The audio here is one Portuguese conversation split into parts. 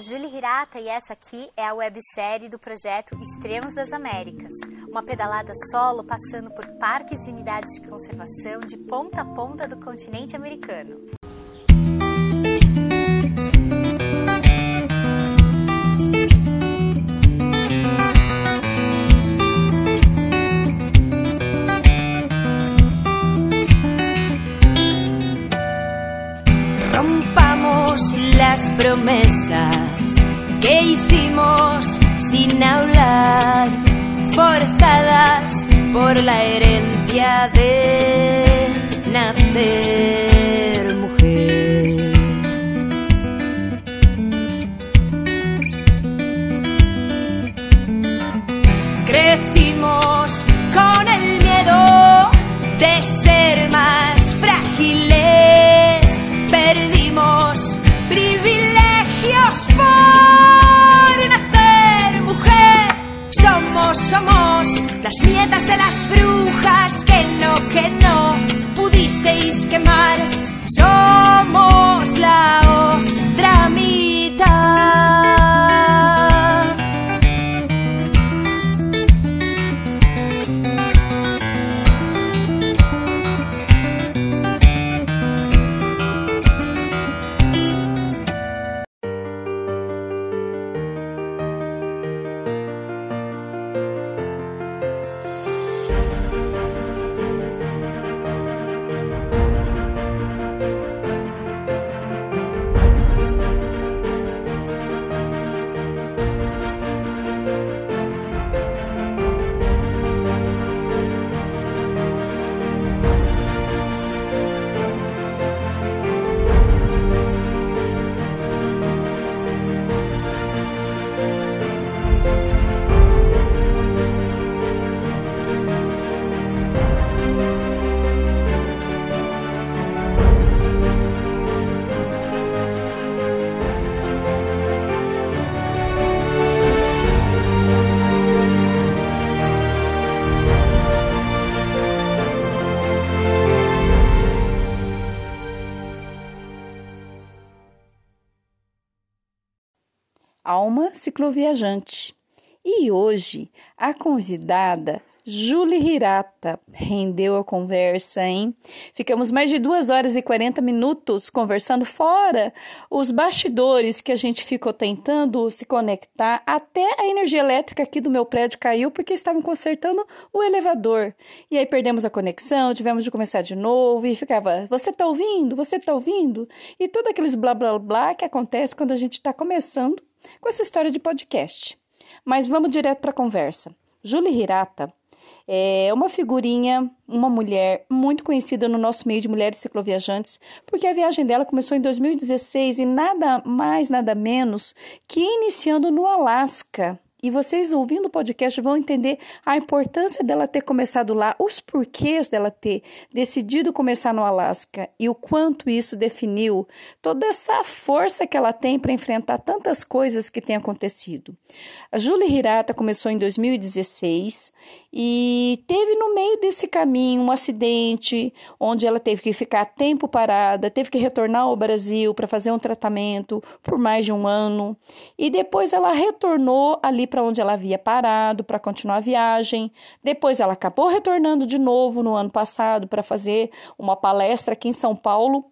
Julie Hirata e essa aqui é a websérie do projeto Extremos das Américas, uma pedalada solo passando por parques e unidades de conservação de ponta a ponta do continente americano. Promesas que hicimos sin hablar, forzadas por la herencia de nacer las nietas de las brujas que no, que no pudisteis quemar. Somos Cicloviajante. E hoje a convidada Julie Hirata rendeu a conversa, hein? Ficamos mais de duas horas e 40 minutos conversando fora os bastidores que a gente ficou tentando se conectar. Até a energia elétrica aqui do meu prédio caiu porque estavam consertando o elevador. E aí perdemos a conexão, tivemos de começar de novo e ficava: Você tá ouvindo? Você tá ouvindo? E tudo aqueles blá blá blá que acontece quando a gente está começando com essa história de podcast. Mas vamos direto para a conversa. Julie Hirata é uma figurinha, uma mulher muito conhecida no nosso meio de mulheres cicloviajantes, porque a viagem dela começou em 2016 e nada mais, nada menos que iniciando no Alasca. E vocês ouvindo o podcast vão entender a importância dela ter começado lá, os porquês dela ter decidido começar no Alasca e o quanto isso definiu toda essa força que ela tem para enfrentar tantas coisas que têm acontecido. A Julie Hirata começou em 2016 e teve no meio desse caminho um acidente onde ela teve que ficar tempo parada, teve que retornar ao Brasil para fazer um tratamento por mais de um ano e depois ela retornou ali para onde ela havia parado para continuar a viagem. Depois ela acabou retornando de novo no ano passado para fazer uma palestra aqui em São Paulo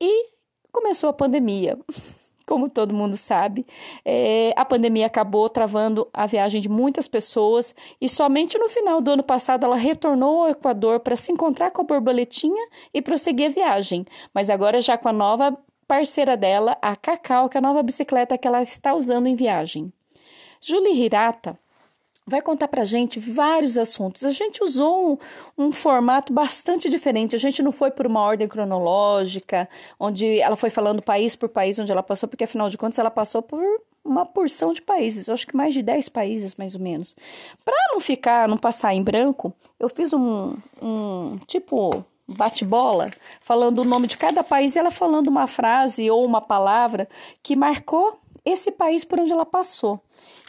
e começou a pandemia. Como todo mundo sabe, é, a pandemia acabou travando a viagem de muitas pessoas e somente no final do ano passado ela retornou ao Equador para se encontrar com a borboletinha e prosseguir a viagem. Mas agora já com a nova parceira dela, a Cacau, que é a nova bicicleta que ela está usando em viagem. Julie Hirata vai contar para gente vários assuntos. A gente usou um, um, formato bastante diferente. A gente não foi por uma ordem cronológica, onde ela foi falando país por país onde ela passou, porque afinal de contas ela passou por uma porção de países, eu acho que mais de 10 países, mais ou menos. Para não ficar, não passar em branco, eu fiz um, um tipo bate-bola, falando o nome de cada país e ela falando uma frase ou uma palavra que marcou esse país por onde ela passou.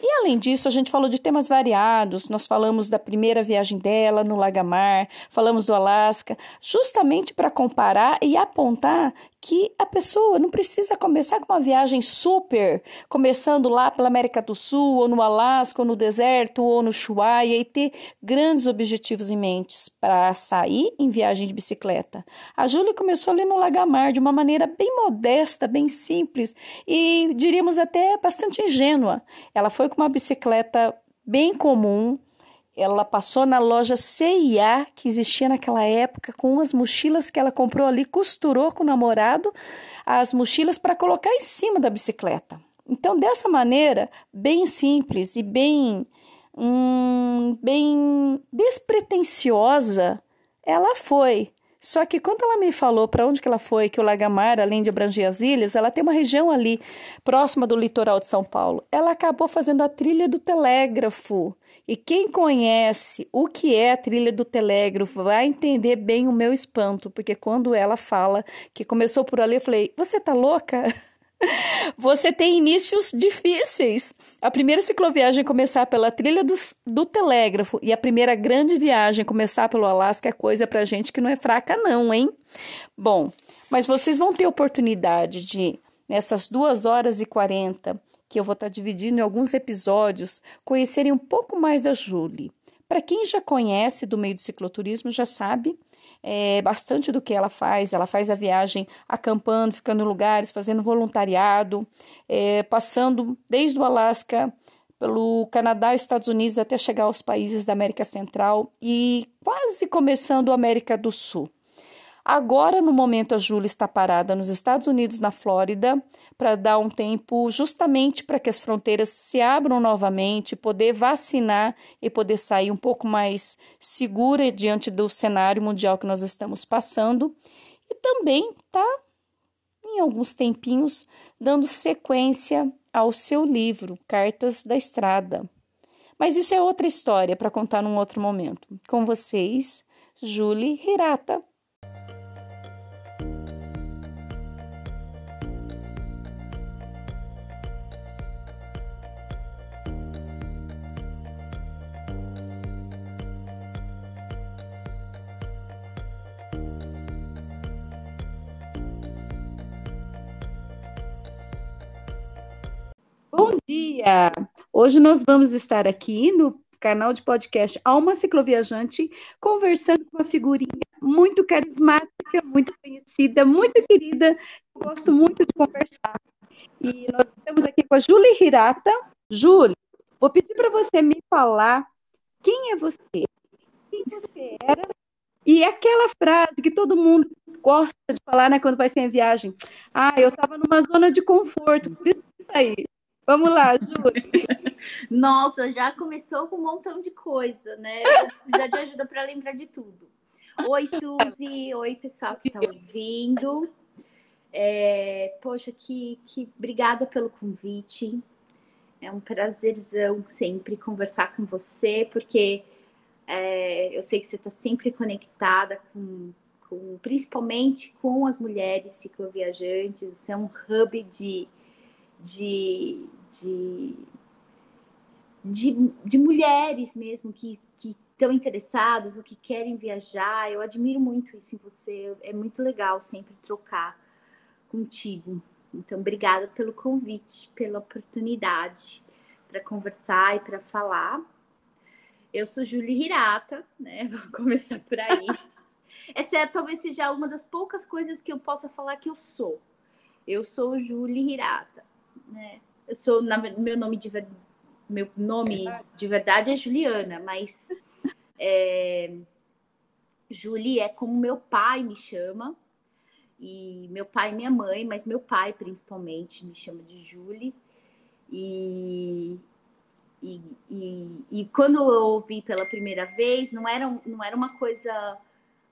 E além disso, a gente falou de temas variados. Nós falamos da primeira viagem dela no Lagamar, falamos do Alasca, justamente para comparar e apontar que a pessoa não precisa começar com uma viagem super, começando lá pela América do Sul, ou no Alasca, ou no deserto, ou no Ushuaia, e ter grandes objetivos em mente para sair em viagem de bicicleta. A Júlia começou ali no Lagamar de uma maneira bem modesta, bem simples e diríamos até bastante ingênua. Ela foi com uma bicicleta bem comum, ela passou na loja CIA que existia naquela época com as mochilas que ela comprou ali, costurou com o namorado as mochilas para colocar em cima da bicicleta. Então, dessa maneira, bem simples e bem, hum, bem despretensiosa, ela foi. Só que quando ela me falou para onde que ela foi, que o Lagamar, além de abranger as ilhas, ela tem uma região ali próxima do litoral de São Paulo. Ela acabou fazendo a trilha do telégrafo. E quem conhece o que é a trilha do telégrafo vai entender bem o meu espanto, porque quando ela fala que começou por ali, eu falei: Você tá louca? Você tem inícios difíceis. A primeira cicloviagem começar pela trilha do, do telégrafo e a primeira grande viagem começar pelo Alasca é coisa pra gente que não é fraca, não, hein? Bom, mas vocês vão ter oportunidade de, nessas duas horas e quarenta, que eu vou estar dividindo em alguns episódios, conhecerem um pouco mais da Julie. Para quem já conhece do meio do cicloturismo, já sabe é, bastante do que ela faz. Ela faz a viagem acampando, ficando em lugares, fazendo voluntariado, é, passando desde o Alasca pelo Canadá, Estados Unidos até chegar aos países da América Central e quase começando a América do Sul. Agora, no momento, a Júlia está parada nos Estados Unidos, na Flórida, para dar um tempo justamente para que as fronteiras se abram novamente, poder vacinar e poder sair um pouco mais segura diante do cenário mundial que nós estamos passando. E também está, em alguns tempinhos, dando sequência ao seu livro, Cartas da Estrada. Mas isso é outra história para contar num outro momento. Com vocês, Julie Hirata. Dia! Hoje nós vamos estar aqui no canal de podcast Alma Cicloviajante, conversando com uma figurinha muito carismática, muito conhecida, muito querida. Gosto muito de conversar. E nós estamos aqui com a Julie Hirata. Julie, vou pedir para você me falar quem é você, quem você era e aquela frase que todo mundo gosta de falar, né, quando vai ser em viagem. Ah, eu estava numa zona de conforto, por isso que tá aí. Vamos lá, Júlia. Nossa, já começou com um montão de coisa, né? Eu vou precisar de ajuda para lembrar de tudo. Oi, Suzy. Oi, pessoal que está ouvindo. É, poxa, que, que obrigada pelo convite. É um prazerzão sempre conversar com você, porque é, eu sei que você está sempre conectada com, com, principalmente com as mulheres cicloviajantes. É um hub de, de, de, de, de mulheres mesmo que, que estão interessadas ou que querem viajar. Eu admiro muito isso em você. É muito legal sempre trocar contigo. Então, obrigada pelo convite, pela oportunidade para conversar e para falar. Eu sou Julie Hirata, né? Vou começar por aí. Essa é, talvez seja uma das poucas coisas que eu possa falar que eu sou. Eu sou Julie Hirata, né? Eu sou na, meu nome de meu nome de verdade é Juliana, mas é, Julie é como meu pai me chama e meu pai e minha mãe, mas meu pai principalmente me chama de Julie e e, e, e, quando eu ouvi pela primeira vez, não era, não era uma coisa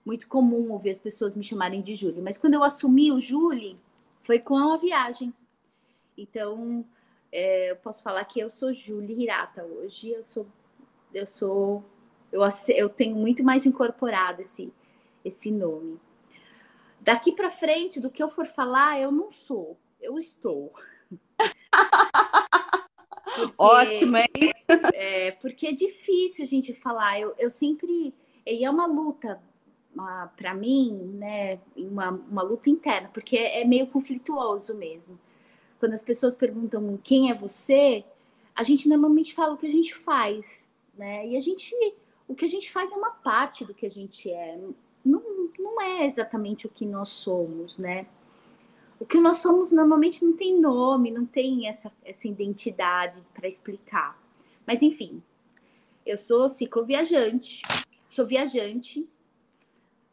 muito comum ouvir as pessoas me chamarem de Julie, mas quando eu assumi o Julie, foi com a viagem. Então, é, eu posso falar que eu sou Julie Hirata hoje. Eu sou, eu sou, eu, eu tenho muito mais incorporado esse, esse nome. Daqui para frente, do que eu for falar, eu não sou, eu estou. Porque, Ótimo, hein? É, porque é difícil a gente falar. Eu, eu sempre. E é uma luta para mim, né? Uma, uma luta interna, porque é, é meio conflituoso mesmo. Quando as pessoas perguntam quem é você, a gente normalmente fala o que a gente faz, né? E a gente. O que a gente faz é uma parte do que a gente é. Não, não é exatamente o que nós somos, né? O que nós somos normalmente não tem nome, não tem essa, essa identidade para explicar. Mas enfim, eu sou cicloviajante, sou viajante,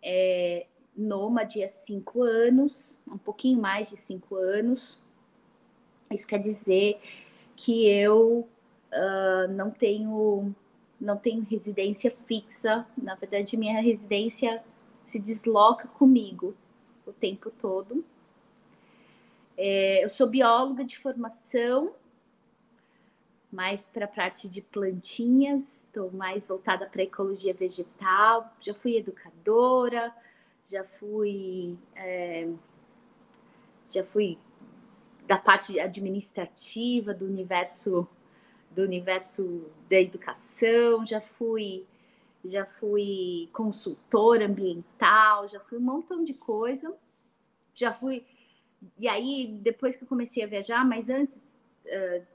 é, nômade há cinco anos, um pouquinho mais de cinco anos. Isso quer dizer que eu uh, não tenho não tenho residência fixa. Na verdade, minha residência se desloca comigo o tempo todo. É, eu sou bióloga de formação, mais para a parte de plantinhas, estou mais voltada para ecologia vegetal. Já fui educadora, já fui, é, já fui da parte administrativa do universo do universo da educação, já fui já fui consultora ambiental, já fui um montão de coisa. Já fui e aí, depois que eu comecei a viajar, mas antes uh,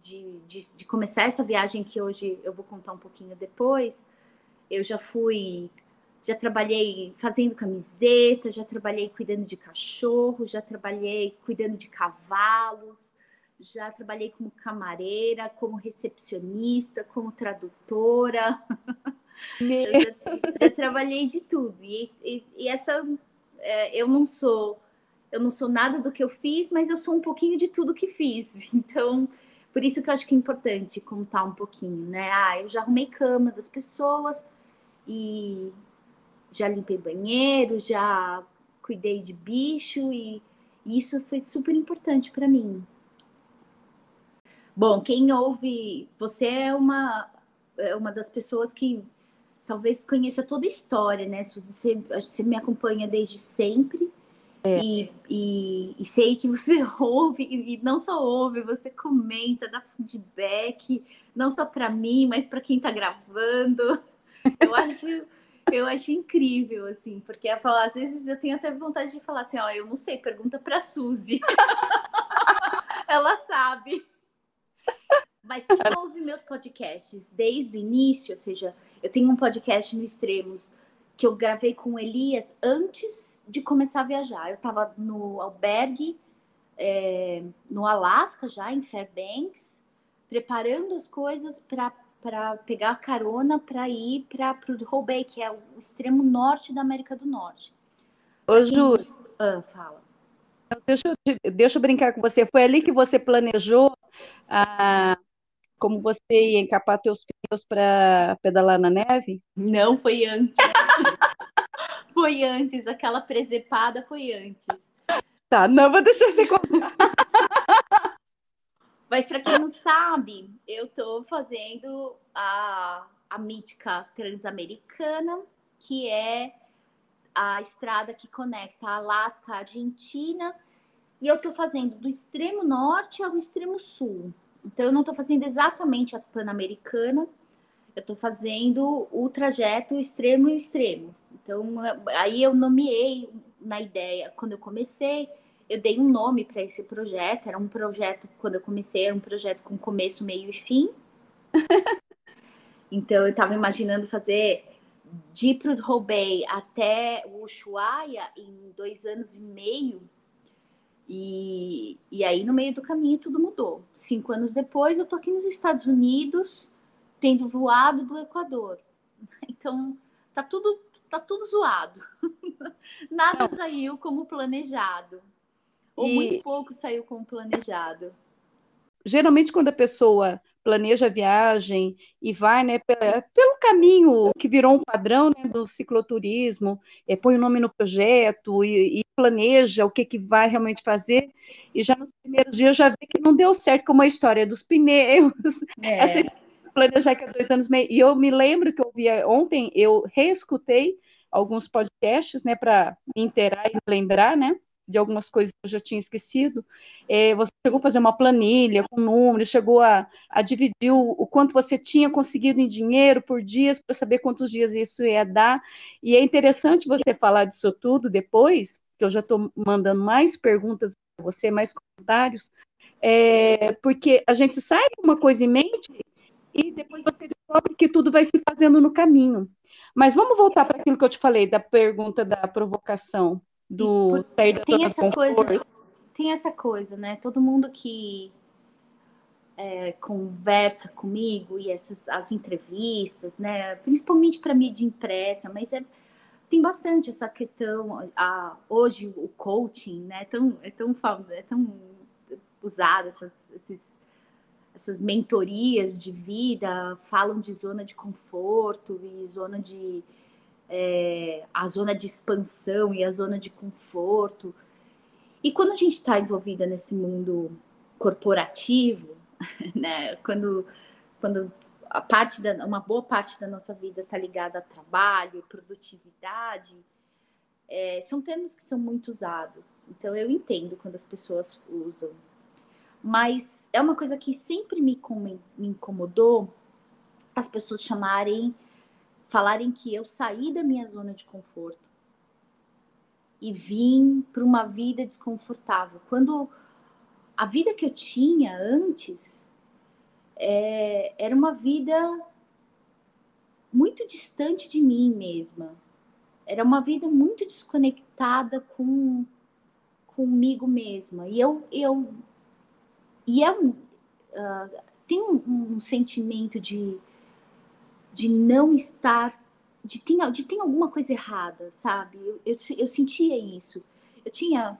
de, de, de, começar essa viagem, que hoje eu vou contar um pouquinho depois, eu já fui, já trabalhei fazendo camiseta, já trabalhei cuidando de cachorro, já trabalhei cuidando de cavalos, já trabalhei como camareira, como recepcionista, como tradutora. já, já, trabalhei de tudo. E, e, e essa, é, eu não sou eu não sou nada do que eu fiz, mas eu sou um pouquinho de tudo que fiz. Então, por isso que eu acho que é importante contar um pouquinho, né? Ah, eu já arrumei cama das pessoas e já limpei banheiro, já cuidei de bicho e, isso foi super importante para mim. Bom, quem ouve, você é uma é uma das pessoas que talvez conheça toda a história, né? Você, você me acompanha desde sempre. É. E, e, e, sei que você ouve, e não só ouve, você comenta, dá feedback, não só para mim, mas para quem está gravando. Eu acho, eu acho incrível, assim, porque é falar, às vezes eu tenho até vontade de falar assim, ó, eu não sei, pergunta para Suzy. Ela sabe. Mas quem ouve meus podcasts desde o início, ou seja, eu tenho um podcast no Extremos que eu gravei com Elias antes de começar a viajar. Eu estava no albergue é, no Alasca, já em Fairbanks, preparando as coisas para pegar a carona para ir para o Hobey, que é o extremo norte da América do Norte. Ô, Ju, ah, fala. Deixa eu, deixa eu brincar com você. Foi ali que você planejou a, como você ia encapar teus pneus para pedalar na neve? Não, foi antes. foi antes, aquela presepada foi antes. Tá, não, vou deixar você contar. Mas para quem não sabe, eu estou fazendo a, a mítica transamericana, que é a estrada que conecta Alasca à Argentina, e eu estou fazendo do extremo norte ao extremo sul. Então, eu não estou fazendo exatamente a Pan-Americana, eu estou fazendo o trajeto extremo e extremo. Então, aí eu nomeei na ideia, quando eu comecei, eu dei um nome para esse projeto. Era um projeto, quando eu comecei, era um projeto com começo, meio e fim. então, eu estava imaginando fazer de Prudhoe Bay até o Ushuaia em dois anos e meio e, e aí, no meio do caminho, tudo mudou. Cinco anos depois, eu tô aqui nos Estados Unidos, tendo voado do Equador. Então, tá tudo, tá tudo zoado. Nada Não. saiu como planejado. Ou e... muito pouco saiu como planejado. Geralmente, quando a pessoa planeja a viagem e vai né, pelo caminho que virou um padrão né, do cicloturismo, é, põe o nome no projeto e, e, planeja o que, que vai realmente fazer, e já nos primeiros dias já vê que não deu certo, como a história dos pneus, é. essa planejar que há dois anos meio. E eu me lembro que eu vi ontem, eu reescutei alguns podcasts, né, para me inteirar e lembrar, né, de algumas coisas que eu já tinha esquecido. É, você chegou a fazer uma planilha com números, chegou a, a dividir o, o, quanto você tinha conseguido em dinheiro por dias, para saber quantos dias isso ia dar. E é interessante você falar disso tudo depois, que eu já estou mandando mais perguntas para você, mais comentários, é, porque a gente sai com uma coisa em mente e depois você descobre que tudo vai se fazendo no caminho. Mas vamos voltar para aquilo que eu te falei, da pergunta da provocação, do sair da tem essa coisa Tem essa coisa, né? Todo mundo que é, conversa comigo e essas as entrevistas, né? Principalmente para mídia impressa, mas é, tem bastante essa questão. A, hoje o coaching, né? É tão, é tão, é tão usado essas, esses essas mentorias de vida falam de zona de conforto e zona de é, a zona de expansão e a zona de conforto. E quando a gente está envolvida nesse mundo corporativo, né, quando, quando a parte da, uma boa parte da nossa vida está ligada a trabalho, produtividade, é, são termos que são muito usados. Então eu entendo quando as pessoas usam mas é uma coisa que sempre me, me incomodou as pessoas chamarem, falarem que eu saí da minha zona de conforto e vim para uma vida desconfortável. Quando a vida que eu tinha antes é, era uma vida muito distante de mim mesma. Era uma vida muito desconectada com comigo mesma. E eu, eu e é um, uh, tem um, um, sentimento de, de não estar, de ter, de ter alguma coisa errada, sabe? Eu, eu, eu sentia isso. Eu tinha,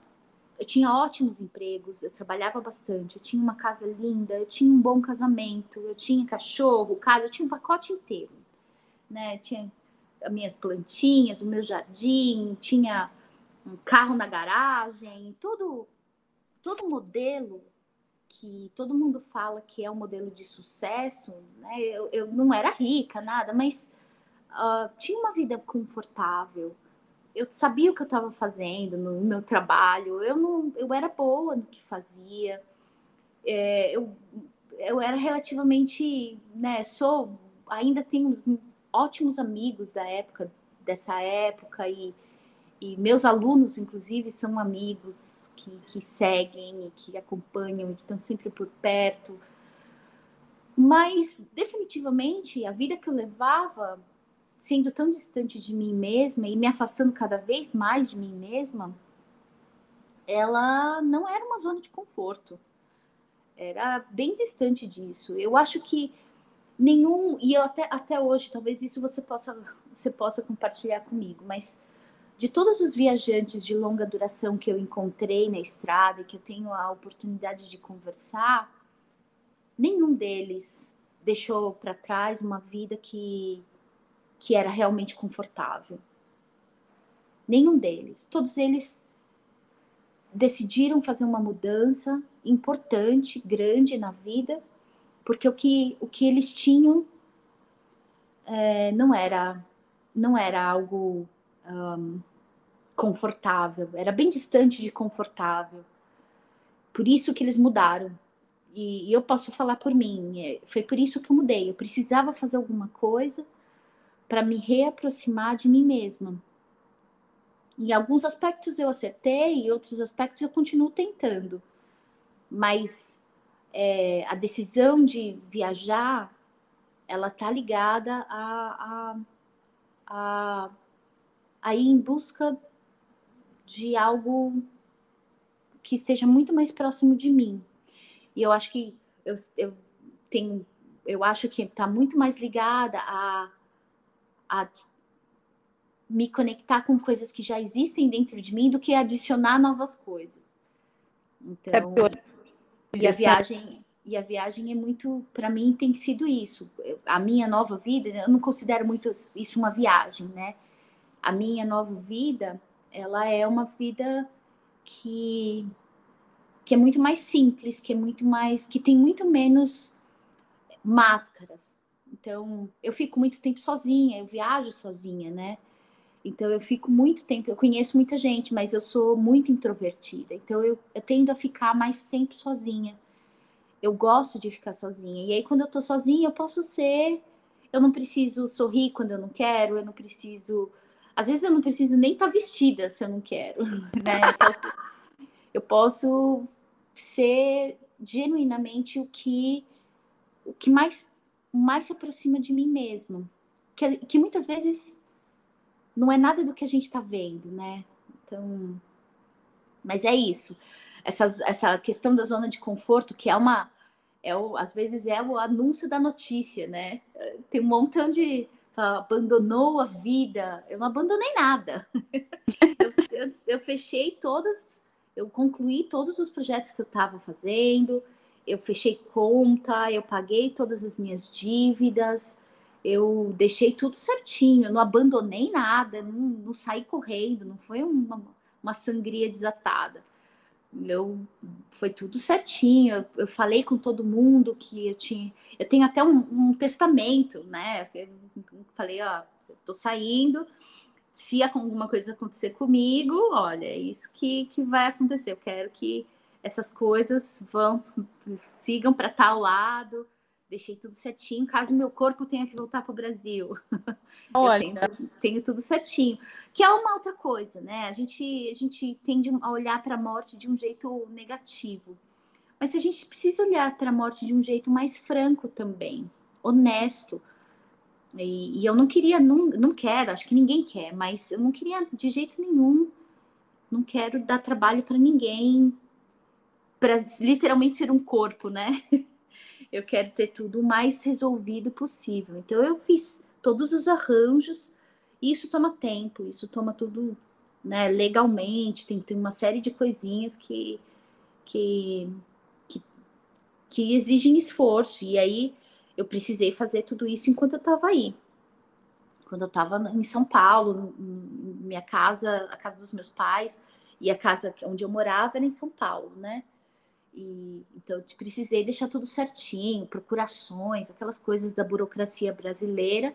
eu tinha ótimos empregos, eu trabalhava bastante, eu tinha uma casa linda, eu tinha um bom casamento, eu tinha cachorro, casa, eu tinha um pacote inteiro, né? Tinha as minhas plantinhas, o meu jardim, tinha um carro na garagem, todo todo modelo que todo mundo fala que é um modelo de sucesso, né? Eu, eu não era rica, nada, mas uh, tinha uma vida confortável. Eu sabia o que eu estava fazendo no meu trabalho. Eu não, eu era boa no que fazia. É, eu, eu era relativamente, né? Sou, ainda tenho ótimos amigos da época, dessa época e e meus alunos, inclusive, são amigos que, que seguem e que acompanham e que estão sempre por perto. Mas, definitivamente, a vida que eu levava, sendo tão distante de mim mesma e me afastando cada vez mais de mim mesma, ela não era uma zona de conforto. Era bem distante disso. Eu acho que nenhum, e até, até hoje, talvez isso você possa, você possa compartilhar comigo, mas de todos os viajantes de longa duração que eu encontrei na estrada e que eu tenho a oportunidade de conversar, nenhum deles deixou para trás uma vida que, que era realmente confortável. Nenhum deles. Todos eles decidiram fazer uma mudança importante, grande na vida, porque o que, o que eles tinham é, não era não era algo um, confortável, era bem distante de confortável. Por isso que eles mudaram. E, e eu posso falar por mim, é, foi por isso que eu mudei. Eu precisava fazer alguma coisa para me reaproximar de mim mesma. Em alguns aspectos eu acertei, em outros aspectos eu continuo tentando. Mas é, a decisão de viajar, ela tá ligada a, a, a, a ir em busca de algo que esteja muito mais próximo de mim. E eu acho que eu, eu tenho, eu acho que está muito mais ligada a, a me conectar com coisas que já existem dentro de mim do que adicionar novas coisas. Então, e a viagem e a viagem é muito, para mim tem sido isso. A minha nova vida, eu não considero muito isso uma viagem, né? A minha nova vida ela é uma vida que que é muito mais simples, que é muito mais, que tem muito menos máscaras. Então, eu fico muito tempo sozinha, eu viajo sozinha, né? Então eu fico muito tempo, eu conheço muita gente, mas eu sou muito introvertida. Então eu, eu tendo a ficar mais tempo sozinha. Eu gosto de ficar sozinha. E aí quando eu tô sozinha, eu posso ser, eu não preciso sorrir quando eu não quero, eu não preciso, às vezes eu não preciso nem estar tá vestida se eu não quero, né? Eu posso, eu posso ser genuinamente o que o que mais mais se aproxima de mim mesmo. Que, que muitas vezes não é nada do que a gente está vendo, né? Então, mas é isso. Essa, essa questão da zona de conforto, que é uma. É o, às vezes é o anúncio da notícia, né? Tem um montão de. Abandonou a vida. Eu não abandonei nada. eu, eu, eu fechei todas. Eu concluí todos os projetos que eu estava fazendo. Eu fechei conta, eu paguei todas as minhas dívidas eu deixei tudo certinho, não abandonei nada, não, não saí correndo, não foi uma, uma sangria desatada. Eu foi tudo certinho. Eu, eu, falei com todo mundo que eu tinha. Eu tenho até um, um testamento, né? Eu falei, ó, eu tô saindo. Se alguma coisa acontecer comigo, olha, é isso que, que vai acontecer. Eu quero que essas coisas vão sigam para tal lado deixei tudo certinho, caso meu corpo tenha que voltar para o Brasil. Olha. Tenho, tenho, tudo certinho. Que é uma outra coisa, né? A gente, a gente tende a olhar para a morte de um jeito negativo. Mas a gente precisa olhar para a morte de um jeito mais franco também, honesto. E, e, eu não queria, não, não quero, acho que ninguém quer, mas eu não queria de jeito nenhum, não quero dar trabalho para ninguém, para literalmente ser um corpo, né? eu quero ter tudo o mais resolvido possível. Então eu fiz todos os arranjos, isso toma tempo, isso toma tudo né, legalmente, tem, tem uma série de coisinhas que, que, que, que exigem esforço. E aí eu precisei fazer tudo isso enquanto eu estava aí. Quando eu estava em São Paulo, minha casa, a casa dos meus pais, e a casa onde eu morava era em São Paulo, né? E, então, eu precisei deixar tudo certinho, procurações, aquelas coisas da burocracia brasileira,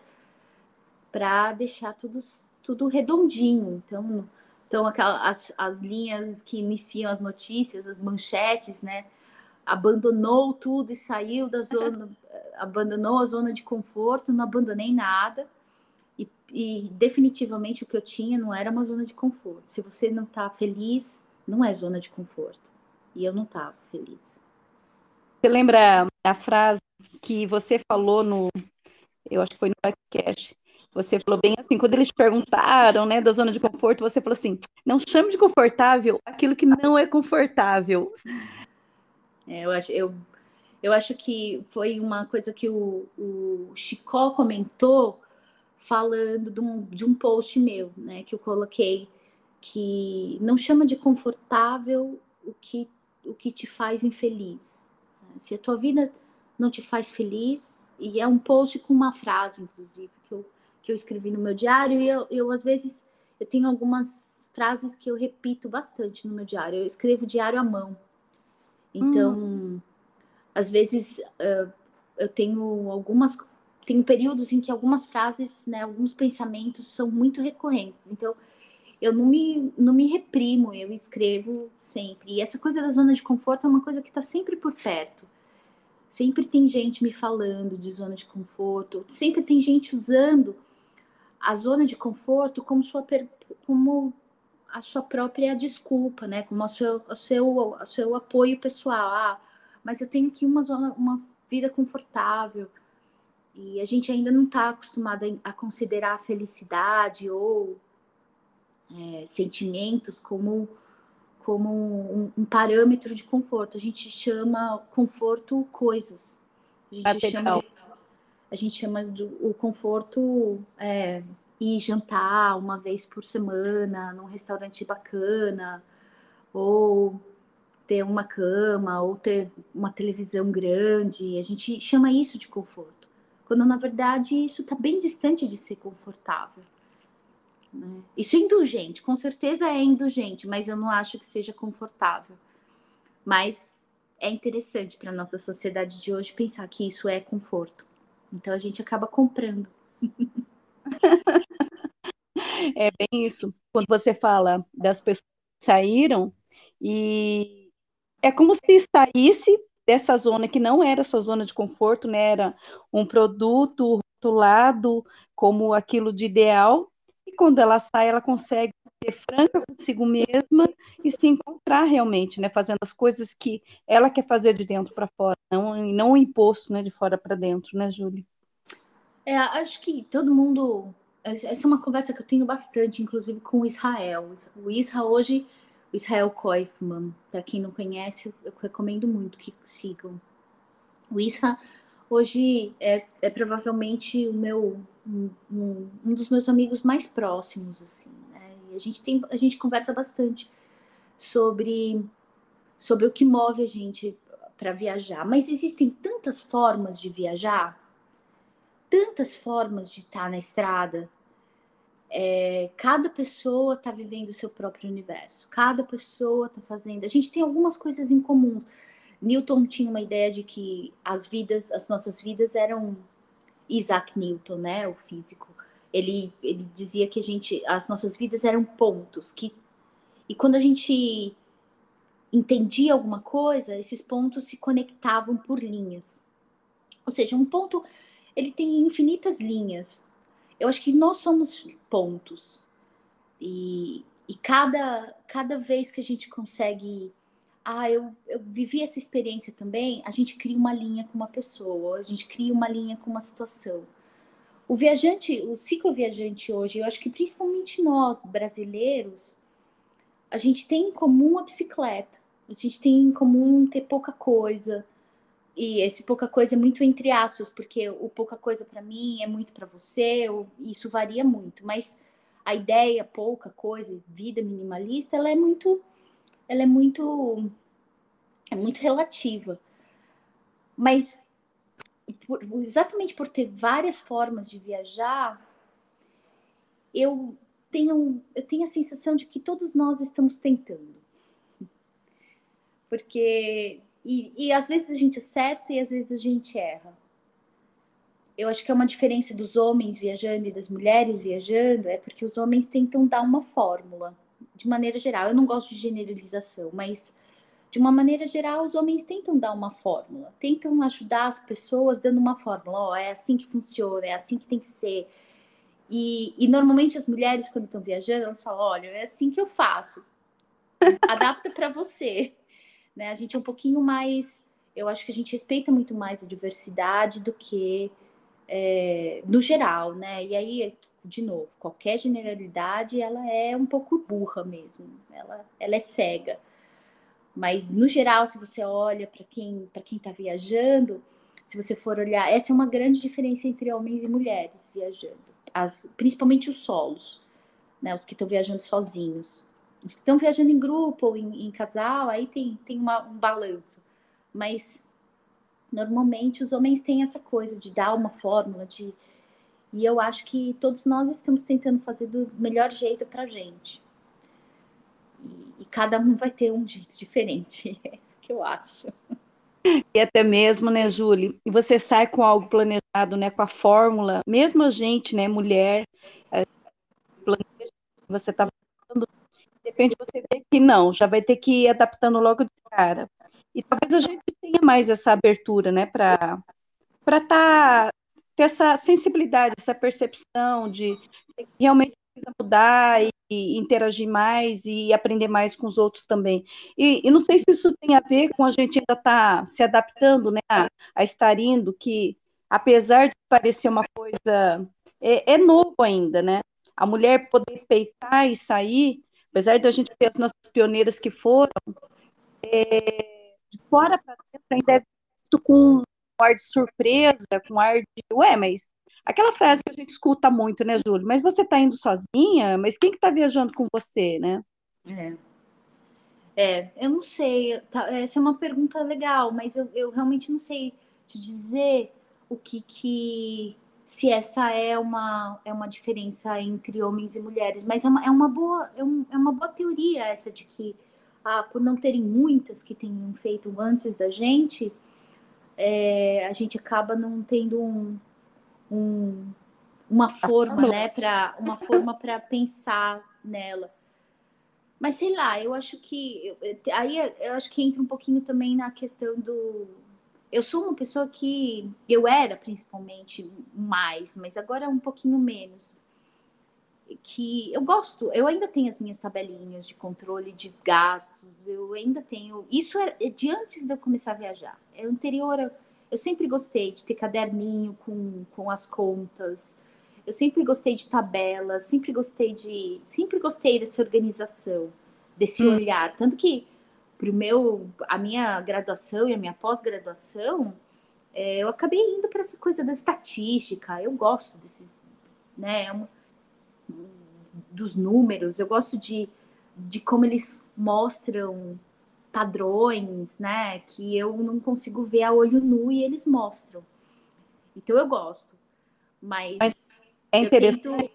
para deixar tudo, tudo redondinho. Então, então aquelas, as, as linhas que iniciam as notícias, as manchetes, né? Abandonou tudo e saiu da zona, abandonou a zona de conforto, não abandonei nada. E, e definitivamente o que eu tinha não era uma zona de conforto. Se você não está feliz, não é zona de conforto e eu não estava feliz. Você lembra a frase que você falou no, eu acho que foi no podcast, você falou bem assim, quando eles perguntaram, né, da zona de conforto, você falou assim, não chame de confortável aquilo que não é confortável. É, eu acho, eu, eu acho que foi uma coisa que o, o Chicó comentou falando de um, de um post meu, né, que eu coloquei, que não chama de confortável o que o que te faz infeliz. Né? Se a tua vida não te faz feliz, e é um post com uma frase, inclusive, que eu, que eu escrevi no meu diário, e eu, eu às vezes eu tenho algumas frases que eu repito bastante no meu diário. Eu escrevo diário à mão. Então, hum. às vezes uh, eu tenho algumas tem períodos em que algumas frases, né, alguns pensamentos são muito recorrentes. Então, eu não me, não me reprimo, eu escrevo sempre. E essa coisa da zona de conforto é uma coisa que está sempre por perto. Sempre tem gente me falando de zona de conforto, sempre tem gente usando a zona de conforto como, sua, como a sua própria desculpa, né? Como o seu, o seu, o seu apoio pessoal. Ah, mas eu tenho aqui uma zona, uma vida confortável. E a gente ainda não está acostumado a considerar a felicidade ou é, sentimentos como, como um, um, parâmetro de conforto. A gente chama conforto coisas. A gente chama, a gente chama do, o conforto é, ir jantar uma vez por semana num restaurante bacana, ou ter uma cama, ou ter uma televisão grande. A gente chama isso de conforto. Quando na verdade isso está bem distante de ser confortável. Né? Isso é indulgente, com certeza é indulgente, mas eu não acho que seja confortável. Mas é interessante para a nossa sociedade de hoje pensar que isso é conforto. Então a gente acaba comprando. É bem isso. Quando você fala das pessoas que saíram, e é como se saísse dessa zona que não era sua zona de conforto, né? Era um produto rotulado como aquilo de ideal, quando ela sai, ela consegue ser franca consigo mesma e se encontrar realmente, né? Fazendo as coisas que ela quer fazer de dentro para fora, não, não o imposto, né? De fora para dentro, né, Júlia? É, acho que todo mundo. Essa é uma conversa que eu tenho bastante, inclusive com o Israel. O Israel hoje, o Israel Koifman, para quem não conhece, eu recomendo muito que sigam. O Israel hoje é, é provavelmente o meu um, um, dos meus amigos mais próximos, assim. Né? E a gente tem, a gente conversa bastante sobre sobre o que move a gente para viajar. Mas existem tantas formas de viajar tantas formas de estar na estrada. É, cada pessoa está vivendo o seu próprio universo. Cada pessoa está fazendo. A gente tem algumas coisas em comum. Newton tinha uma ideia de que as vidas, as nossas vidas eram Isaac Newton, né, o físico. Ele, ele dizia que a gente, as nossas vidas eram pontos que e quando a gente entendia alguma coisa, esses pontos se conectavam por linhas. Ou seja, um ponto ele tem infinitas linhas. Eu acho que nós somos pontos. E, e cada, cada vez que a gente consegue. Ah, eu, eu vivi essa experiência também, a gente cria uma linha com uma pessoa, a gente cria uma linha com uma situação. O viajante, o ciclo viajante hoje, eu acho que principalmente nós, brasileiros, a gente tem em comum a bicicleta, a gente tem em comum ter pouca coisa, e esse pouca coisa é muito entre aspas, porque o pouca coisa para mim é muito para você, isso varia muito, mas a ideia pouca coisa, vida minimalista, ela é muito ela é muito é muito relativa. Mas por, exatamente por ter várias formas de viajar, eu tenho eu tenho a sensação de que todos nós estamos tentando. Porque e, e às vezes a gente acerta e às vezes a gente erra. Eu acho que é uma diferença dos homens viajando e das mulheres viajando, é porque os homens tentam dar uma fórmula, de maneira geral. Eu não gosto de generalização, mas de uma maneira geral, os homens tentam dar uma fórmula, tentam ajudar as pessoas dando uma fórmula. Ó, oh, é assim que funciona, é assim que tem que ser. E, e normalmente as mulheres, quando estão viajando, elas falam: olha, é assim que eu faço. Adapta para você. Né? A gente é um pouquinho mais. Eu acho que a gente respeita muito mais a diversidade do que é, no geral, né? E aí, de novo, qualquer generalidade ela é um pouco burra mesmo. Ela, ela é cega. Mas no geral, se você olha para quem para quem está viajando, se você for olhar, essa é uma grande diferença entre homens e mulheres viajando, As, principalmente os solos, né? Os que estão viajando sozinhos estão viajando em grupo ou em, em casal, aí tem, tem uma, um balanço. Mas normalmente os homens têm essa coisa de dar uma fórmula, de e eu acho que todos nós estamos tentando fazer do melhor jeito para gente. E, e, cada um vai ter um jeito diferente, é isso que eu acho. E até mesmo, né, Julie? E você sai com algo planejado, né, com a fórmula, mesmo a gente, né, mulher, planeja, você está de repente você vê que não, já vai ter que ir adaptando logo de cara. E talvez a gente tenha mais essa abertura, né, para para tá, ter essa sensibilidade, essa percepção de realmente precisa mudar e, e, interagir mais e aprender mais com os outros também. E, e não sei se isso tem a ver com a gente ainda estar tá se adaptando, né, a, a, estar indo, que apesar de parecer uma coisa, é, é novo ainda, né? A mulher poder peitar e sair, apesar de a gente ter as nossas pioneiras que foram, é, de fora para dentro ainda é visto com um ar de surpresa, com ar de, ué, mas aquela frase que a gente escuta muito, né, Júlio? Mas você está indo sozinha? Mas quem que está viajando com você, né? É. É, eu não sei. Tá, essa é uma pergunta legal, mas eu, eu realmente não sei te dizer o que que se essa é uma, é uma diferença entre homens e mulheres, mas é uma, é uma, boa, é, um, é uma boa teoria essa de que, ah, por não terem muitas que tenham feito antes da gente, é, a gente acaba não tendo um, um, uma forma, né, para uma forma para pensar nela. Mas sei lá, eu acho que aí eu acho que entra um pouquinho também na questão do eu sou uma pessoa que eu era principalmente mais, mas agora é um pouquinho menos. Que eu gosto, eu ainda tenho as minhas tabelinhas de controle de gastos, eu ainda tenho. Isso é de antes de eu começar a viajar. É anterior, eu, eu sempre gostei de ter caderninho com, com as contas. Eu sempre gostei de tabelas, sempre gostei de, sempre gostei dessa organização, desse hum. olhar, tanto que para meu, a minha graduação e a minha pós-graduação, é, eu acabei indo para essa coisa da estatística. Eu gosto desses, né, é dos números. Eu gosto de, de como eles mostram padrões, né, que eu não consigo ver a olho nu e eles mostram. Então eu gosto. Mas, Mas é interessante. Tento...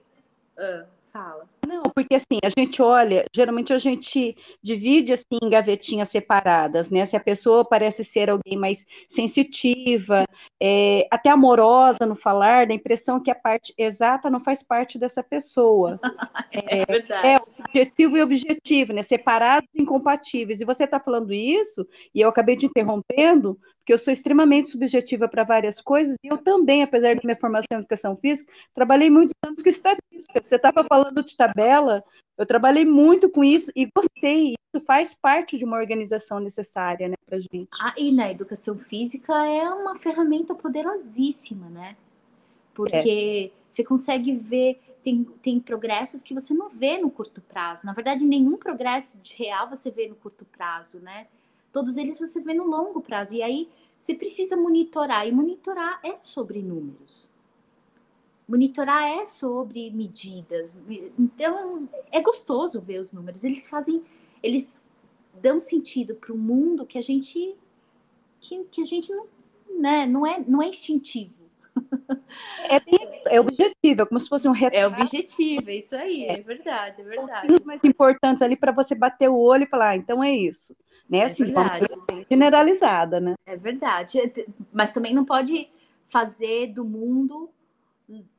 Uh, fala. Não, porque assim, a gente olha, geralmente a gente divide assim em gavetinhas separadas, né? Se a pessoa parece ser alguém mais sensitiva, é, até amorosa no falar, dá a impressão que a parte exata não faz parte dessa pessoa. é, é verdade. É subjetivo e objetivo, né? Separados e incompatíveis. E você está falando isso, e eu acabei te interrompendo, porque eu sou extremamente subjetiva para várias coisas, e eu também, apesar da minha formação em educação física, trabalhei muitos anos com estatística. Você estava falando de tabela, eu trabalhei muito com isso e gostei. Isso faz parte de uma organização necessária, né, para gente. Ah, e na educação física é uma ferramenta poderosíssima, né? Porque é. você consegue ver, tem, tem progressos que você não vê no curto prazo. Na verdade, nenhum progresso real você vê no curto prazo, né? Todos eles você vê no longo prazo. E aí você precisa monitorar. E monitorar é sobre números. Monitorar é sobre medidas. Então, é gostoso ver os números. Eles fazem, eles dão sentido para o mundo que a gente que, que a gente não, né, não é não é instintivo. É, é objetivo, é como se fosse um retrato. É objetivo, é isso aí, é, é verdade, é verdade. Os mais importantes ali para você bater o olho e falar, ah, então é isso. Né? É assim, generalizada, né? É verdade. Mas também não pode fazer do mundo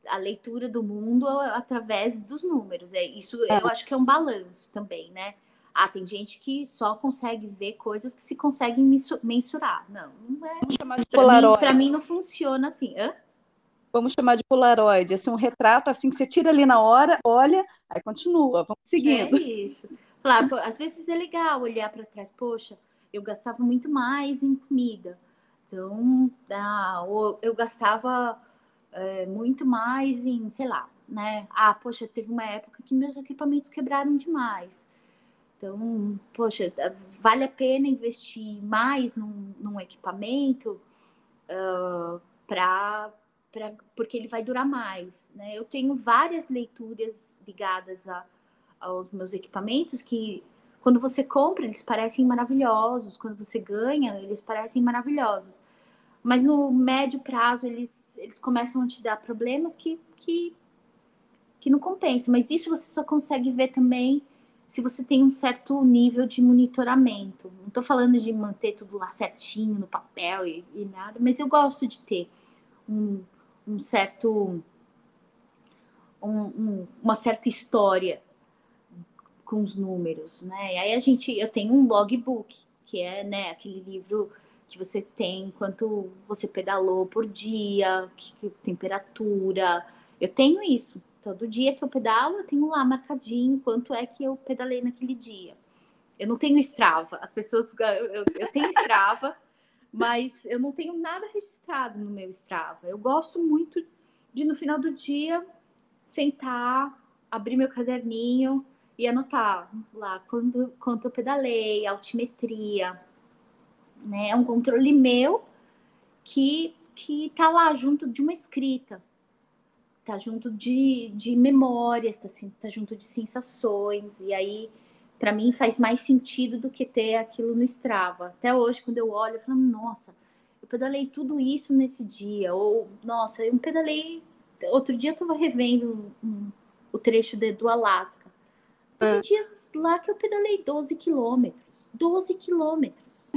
a leitura do mundo através dos números. É isso, é. eu acho que é um balanço também, né? Ah, tem gente que só consegue ver coisas que se conseguem mensurar. Não, não é. Vamos chamar de Polaroid. Para mim, mim, não funciona assim. Hã? Vamos chamar de Polaroid, assim, um retrato assim que você tira ali na hora, olha, aí continua, vamos seguindo. É isso. Claro, às vezes é legal olhar para trás, poxa, eu gastava muito mais em comida. Então, ah, eu gastava é, muito mais em, sei lá, né? Ah, poxa, teve uma época que meus equipamentos quebraram demais. Então, poxa, vale a pena investir mais num, num equipamento uh, pra, porque ele vai durar mais. Né? Eu tenho várias leituras ligadas a, aos meus equipamentos que, quando você compra, eles parecem maravilhosos, quando você ganha, eles parecem maravilhosos. Mas no médio prazo, eles eles começam a te dar problemas que, que, que não compensam. Mas isso você só consegue ver também se você tem um certo nível de monitoramento. Não estou falando de manter tudo lá certinho no papel e, e nada, mas eu gosto de ter um, um certo. Um, um, uma certa história com os números, né? E aí a gente, eu tenho um logbook, que é, né, aquele livro que você tem, quanto você pedalou por dia, que, que, temperatura. Eu tenho isso. Todo dia que eu pedalo, eu tenho lá marcadinho quanto é que eu pedalei naquele dia. Eu não tenho Strava. As pessoas. Eu, eu tenho Strava, mas eu não tenho nada registrado no meu Strava. Eu gosto muito de, no final do dia, sentar, abrir meu caderninho e anotar lá quando, quanto eu pedalei, altimetria né? É um controle meu que que tá lá junto de uma escrita, tá junto de, de memórias, tá, tá junto de sensações e aí para mim faz mais sentido do que ter aquilo no Strava. Até hoje quando eu olho, eu falo, nossa, eu pedalei tudo isso nesse dia ou nossa, eu pedalei outro dia eu tava revendo um, o trecho de, do Alasca. Teve dias lá que eu pedalei 12 quilômetros. 12 quilômetros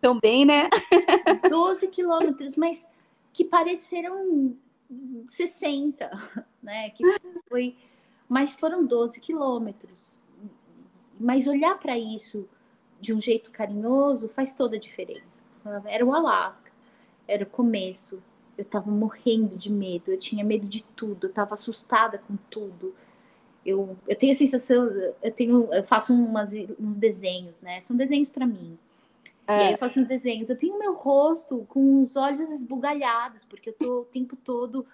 também, né? 12 quilômetros, mas que pareceram 60, né? Que foi, mas foram 12 quilômetros. Mas olhar para isso de um jeito carinhoso faz toda a diferença. Era o Alasca, era o começo. Eu estava morrendo de medo, eu tinha medo de tudo, eu estava assustada com tudo. Eu, eu tenho a sensação, eu tenho, eu faço umas, uns desenhos, né? São desenhos para mim. É. E aí eu faço uns desenhos. Eu tenho meu rosto com os olhos esbugalhados, porque eu tô o tempo todo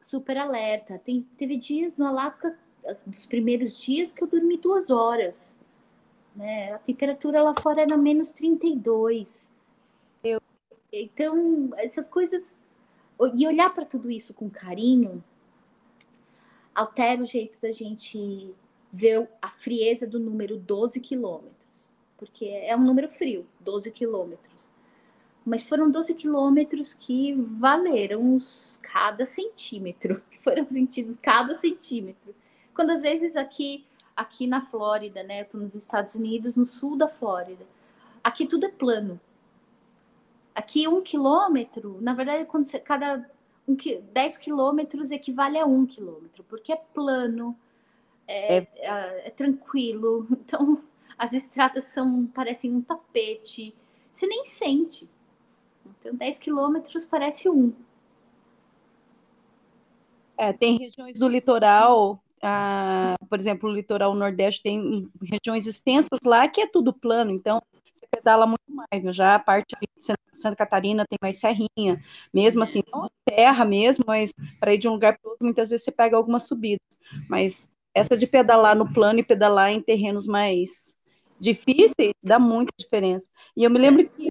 super alerta. Tem, teve dias no Alasca, assim, dos primeiros dias, que eu dormi duas horas. Né? A temperatura lá fora era menos 32. Eu... Então, essas coisas. E olhar para tudo isso com carinho altera o jeito da gente ver a frieza do número 12 quilômetros porque é um número frio, 12 quilômetros. Mas foram 12 quilômetros que valeram os cada centímetro, foram sentidos cada centímetro. Quando às vezes aqui, aqui na Flórida, né, tô nos Estados Unidos, no sul da Flórida, aqui tudo é plano. Aqui um quilômetro, na verdade, quando você, cada um, 10 quilômetros equivale a um quilômetro, porque é plano, é, é, é, é tranquilo. Então, as estradas são parecem um tapete. Você nem sente. Então, 10 quilômetros parece um. É, tem regiões do litoral, ah, por exemplo, o litoral nordeste tem regiões extensas lá que é tudo plano, então pedala muito mais. Né? Já a parte de Santa Catarina tem mais serrinha, mesmo assim, não terra mesmo, mas para ir de um lugar para outro, muitas vezes você pega algumas subidas. Mas essa de pedalar no plano e pedalar em terrenos mais difíceis, dá muita diferença. E eu me lembro que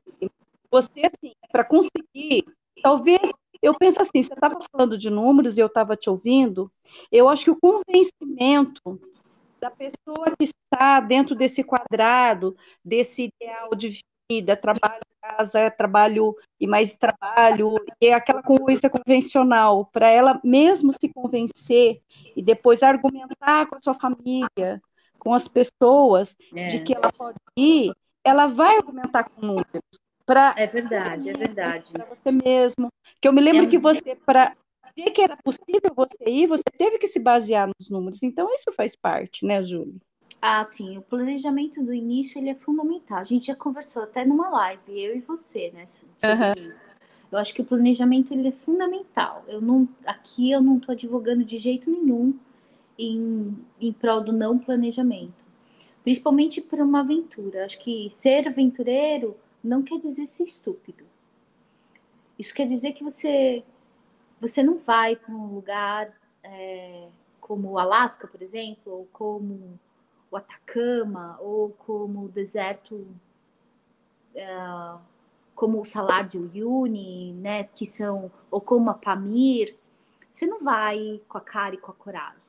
você, assim, para conseguir, talvez, eu penso assim, você estava falando de números e eu estava te ouvindo, eu acho que o convencimento da pessoa que está dentro desse quadrado, desse ideal de vida, trabalho casa, trabalho e mais trabalho, e é aquela coisa convencional, para ela mesmo se convencer e depois argumentar com a sua família, com as pessoas é. de que ela pode ir, ela vai argumentar com números. Pra, é verdade, é verdade. Para você mesmo. Que eu me lembro é... que você, para ver que era possível você ir, você teve que se basear nos números. Então, isso faz parte, né, Júlia? Ah, sim. O planejamento do início ele é fundamental. A gente já conversou até numa live, eu e você, né, sobre uhum. Eu acho que o planejamento ele é fundamental. Eu não, aqui eu não estou advogando de jeito nenhum em, em prol do não planejamento. Principalmente para uma aventura. Acho que ser aventureiro não quer dizer ser estúpido. Isso quer dizer que você, você não vai para um lugar é, como o Alasca, por exemplo, ou como o Atacama, ou como o deserto, é, como o Salar de Uyuni, né, que são, ou como a Pamir. Você não vai com a cara e com a coragem.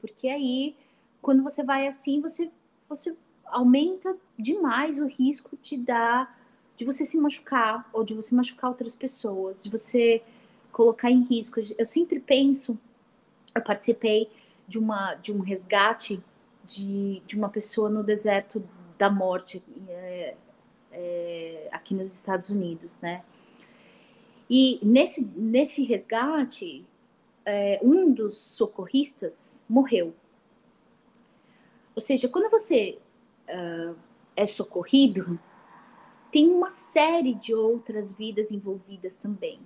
Porque aí, quando você vai assim, você, você aumenta demais o risco de dar, de você se machucar, ou de você machucar outras pessoas, de você colocar em risco. Eu sempre penso, eu participei de, uma, de um resgate de, de uma pessoa no deserto da morte, é, é, aqui nos Estados Unidos, né? E nesse, nesse resgate, é, um dos socorristas morreu. Ou seja, quando você uh, é socorrido, tem uma série de outras vidas envolvidas também.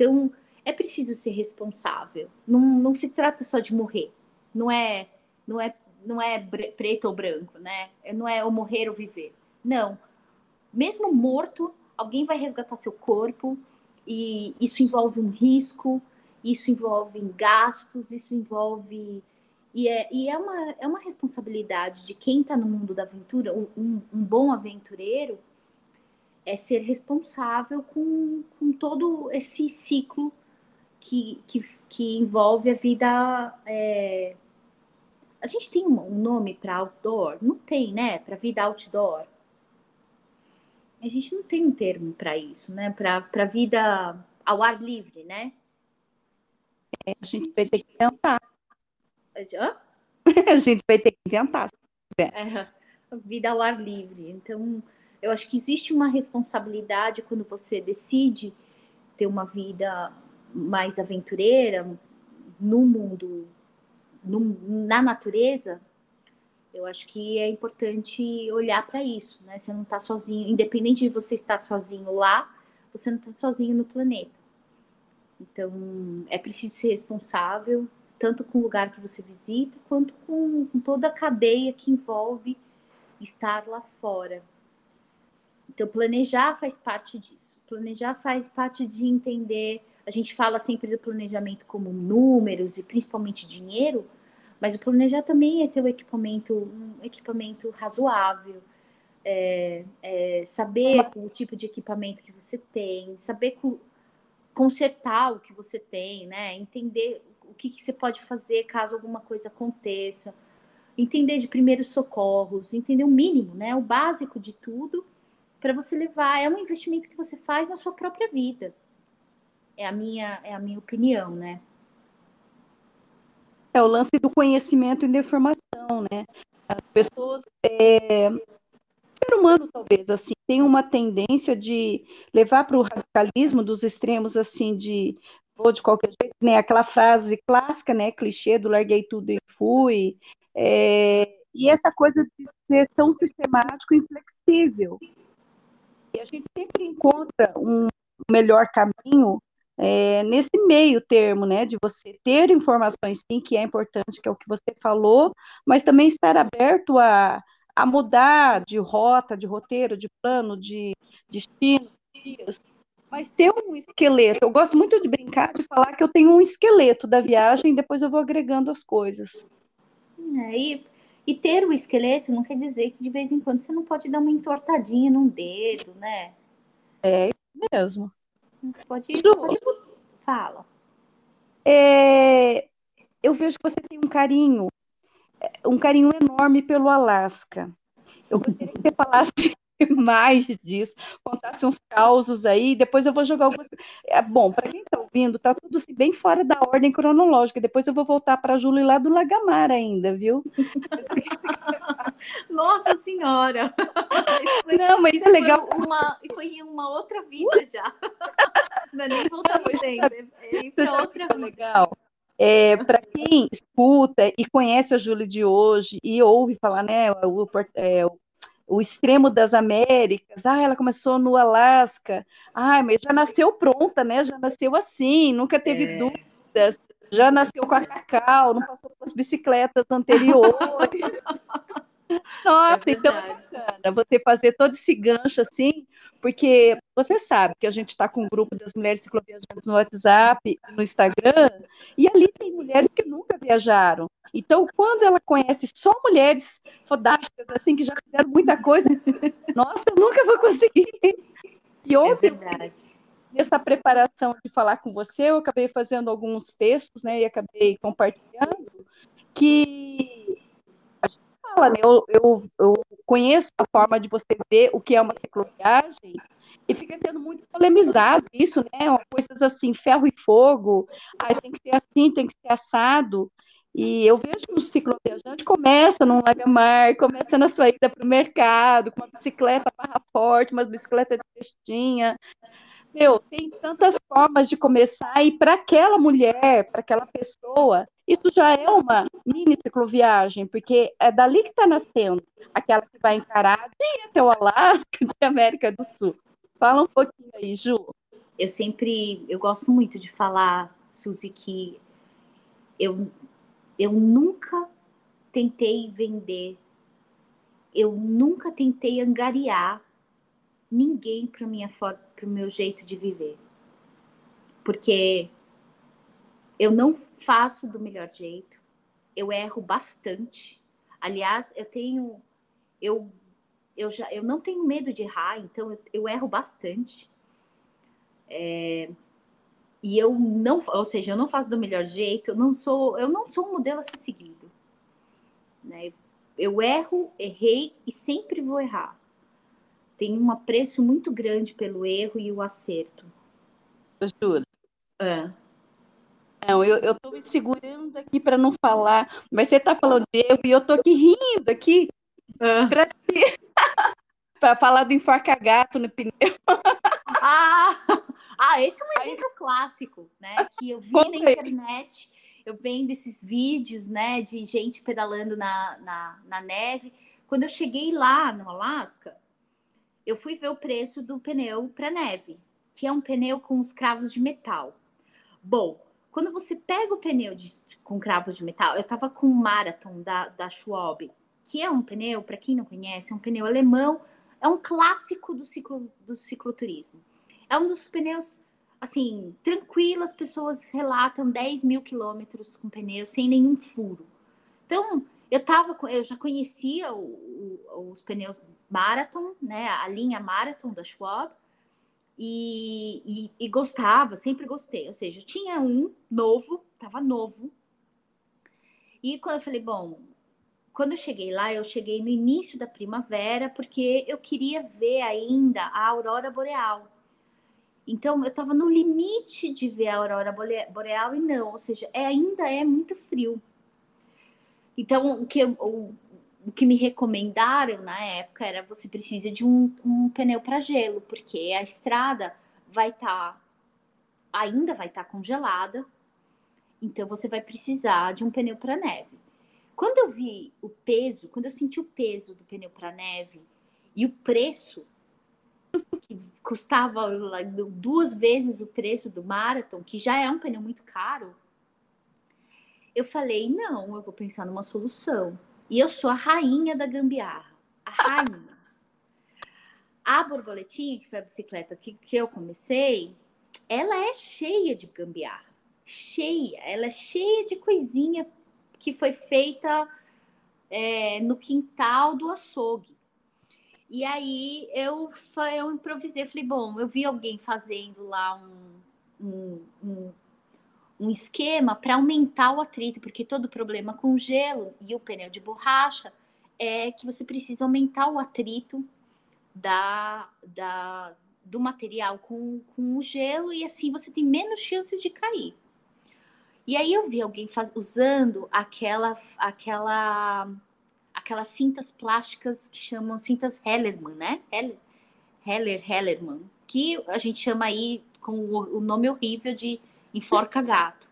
Então, é preciso ser responsável. Não, não se trata só de morrer. Não é, não é, não é preto ou branco, né? Não é ou morrer ou viver. Não. Mesmo morto, alguém vai resgatar seu corpo e isso envolve um risco, isso envolve gastos, isso envolve. E é, e é, uma, é uma responsabilidade de quem está no mundo da aventura, um, um, bom aventureiro, é ser responsável com, com todo esse ciclo que, que, que envolve a vida. É... A gente tem um, nome para outdoor? Não tem, né? Para vida outdoor. A gente não tem um termo para isso, né? Para vida ao ar livre, né? A gente vai ter que inventar. Hã? A gente vai ter que inventar. É, vida ao ar livre. Então, eu acho que existe uma responsabilidade quando você decide ter uma vida mais aventureira no mundo, no, na natureza, eu acho que é importante olhar para isso, né? Você não está sozinho, independente de você estar sozinho lá, você não está sozinho no planeta. Então, é preciso ser responsável, tanto com o lugar que você visita, quanto com, com toda a cadeia que envolve estar lá fora. Então, planejar faz parte disso. Planejar faz parte de entender. A gente fala sempre do planejamento como números e principalmente dinheiro, mas o planejar também é ter o equipamento, um equipamento razoável, é, é saber o tipo de equipamento que você tem, saber consertar o que você tem, né? Entender o que, que você pode fazer caso alguma coisa aconteça, entender de primeiros socorros, entender o mínimo, né? O básico de tudo para você levar. É um investimento que você faz na sua própria vida. É a minha, é a minha opinião, né? É o lance do conhecimento e da informação, né? As pessoas, é, ser humano talvez assim tem uma tendência de levar para o radicalismo dos extremos assim de ou de qualquer jeito, né? Aquela frase clássica, né? Clichê do larguei tudo e fui. É, e essa coisa de ser tão sistemático e inflexível. E a gente sempre encontra um melhor caminho é, nesse meio termo, né, de você ter informações, sim, que é importante, que é o que você falou, mas também estar aberto a, a mudar de rota, de roteiro, de plano, de destino, dias, mas ter um esqueleto. Eu gosto muito de brincar, de falar que eu tenho um esqueleto da viagem, depois eu vou agregando as coisas. É, e, e ter o esqueleto não quer dizer que de vez em quando você não pode dar uma entortadinha num dedo, né? É isso mesmo. Pode, Ju, pode... Fala. É, eu vejo que você tem um carinho, um carinho enorme pelo Alasca. Eu gostaria que você falasse mais disso, contasse uns causos aí, depois eu vou jogar algumas. É, bom, para quem está ouvindo, tá tudo assim, bem fora da ordem cronológica. Depois eu vou voltar para a Júlia lá do Lagamar ainda, viu? Nossa Senhora! Foi, Não, mas isso é legal. Foi, uma, foi em uma outra vida já. Não é nem voltar no tempo, é ir para outra vida. Legal. É, para quem escuta e conhece a Júlia de hoje e ouve falar, né, o, é, o o extremo das Américas, ah, ela começou no Alasca, ah, mas já nasceu pronta, né? Já nasceu assim, nunca teve é. dúvidas, já nasceu com a cacau, não passou pelas bicicletas anteriores. Nossa, é então é bacana você fazer todo esse gancho assim, porque você sabe que a gente está com um grupo das mulheres cicloviajantes no WhatsApp, no Instagram, e ali tem mulheres que nunca viajaram. Então, quando ela conhece só mulheres fodásticas, assim, que já fizeram muita coisa, nossa, eu nunca vou conseguir. E ontem, é nessa preparação de falar com você, eu acabei fazendo alguns textos, né, e acabei compartilhando, que fala, né? Eu, eu, eu, conheço a forma de você ver o que é uma cicloviagem e fica sendo muito polemizado isso, né? Coisas assim, ferro e fogo, aí tem que ser assim, tem que ser assado. E eu vejo o cicloviajante começa num lagamar, começa na sua ida para o mercado, com uma bicicleta barra forte, uma bicicleta de cestinha, meu, tem tantas formas de começar e para aquela mulher, para aquela pessoa, isso já é uma mini cicloviagem, porque é dali que está nascendo aquela que vai encarar de até o Alasca, de América do Sul. Fala um pouquinho aí, Ju. Eu sempre, eu gosto muito de falar, Suzy, que eu, eu nunca tentei vender, eu nunca tentei angariar ninguém para o meu jeito de viver. Porque eu não faço do melhor jeito, eu erro bastante. Aliás, eu tenho eu eu já eu não tenho medo de errar, então eu, eu erro bastante. É, e eu não, ou seja, eu não faço do melhor jeito, eu não sou, eu não sou um modelo a ser seguido. Né? Eu erro, errei e sempre vou errar tem um apreço muito grande pelo erro e o acerto. Juro. É. Não, eu, eu tô me segurando aqui para não falar, mas você tá falando de erro e eu tô aqui rindo aqui é. para falar do enforca gato no pneu. ah, ah, esse é um exemplo Aí... clássico. né? Que eu vi na internet, eu vendo esses vídeos, né, de gente pedalando na, na, na neve. Quando eu cheguei lá no Alasca, eu fui ver o preço do pneu para neve, que é um pneu com os cravos de metal. Bom, quando você pega o pneu de, com cravos de metal, eu estava com o Marathon da, da Schwab, que é um pneu, para quem não conhece, é um pneu alemão, é um clássico do, ciclo, do cicloturismo. É um dos pneus, assim, tranquilo, as pessoas relatam 10 mil quilômetros com pneu, sem nenhum furo. Então, eu tava, eu já conhecia o, o, os pneus Marathon, né, a linha Marathon da Schwab, e, e, e, gostava, sempre gostei. Ou seja, tinha um novo, tava novo. E quando eu falei, bom, quando eu cheguei lá, eu cheguei no início da primavera, porque eu queria ver ainda a aurora boreal. Então, eu estava no limite de ver a aurora boreal e não, ou seja, é, ainda é muito frio. Então, o que, o, o que me recomendaram na época era você precisa de um, um pneu para gelo, porque a estrada vai estar, tá, ainda vai estar tá congelada, então você vai precisar de um pneu para neve. Quando eu vi o peso, quando eu senti o peso do pneu para neve e o preço, que custava duas vezes o preço do Marathon, que já é um pneu muito caro, eu falei: não, eu vou pensar numa solução. E eu sou a rainha da gambiarra, a rainha. A borboletinha, que foi a bicicleta que, que eu comecei, ela é cheia de gambiarra. Cheia, ela é cheia de coisinha que foi feita é, no quintal do açougue. E aí eu, eu improvisei, falei, bom, eu vi alguém fazendo lá um, um, um, um esquema para aumentar o atrito, porque todo problema com gelo e o pneu de borracha é que você precisa aumentar o atrito da, da, do material com, com o gelo e assim você tem menos chances de cair. E aí eu vi alguém faz, usando aquela, aquela, aquelas cintas plásticas que chamam cintas Hellerman, né? Heller, Heller Hellerman, que a gente chama aí com o, o nome horrível de enforca gato.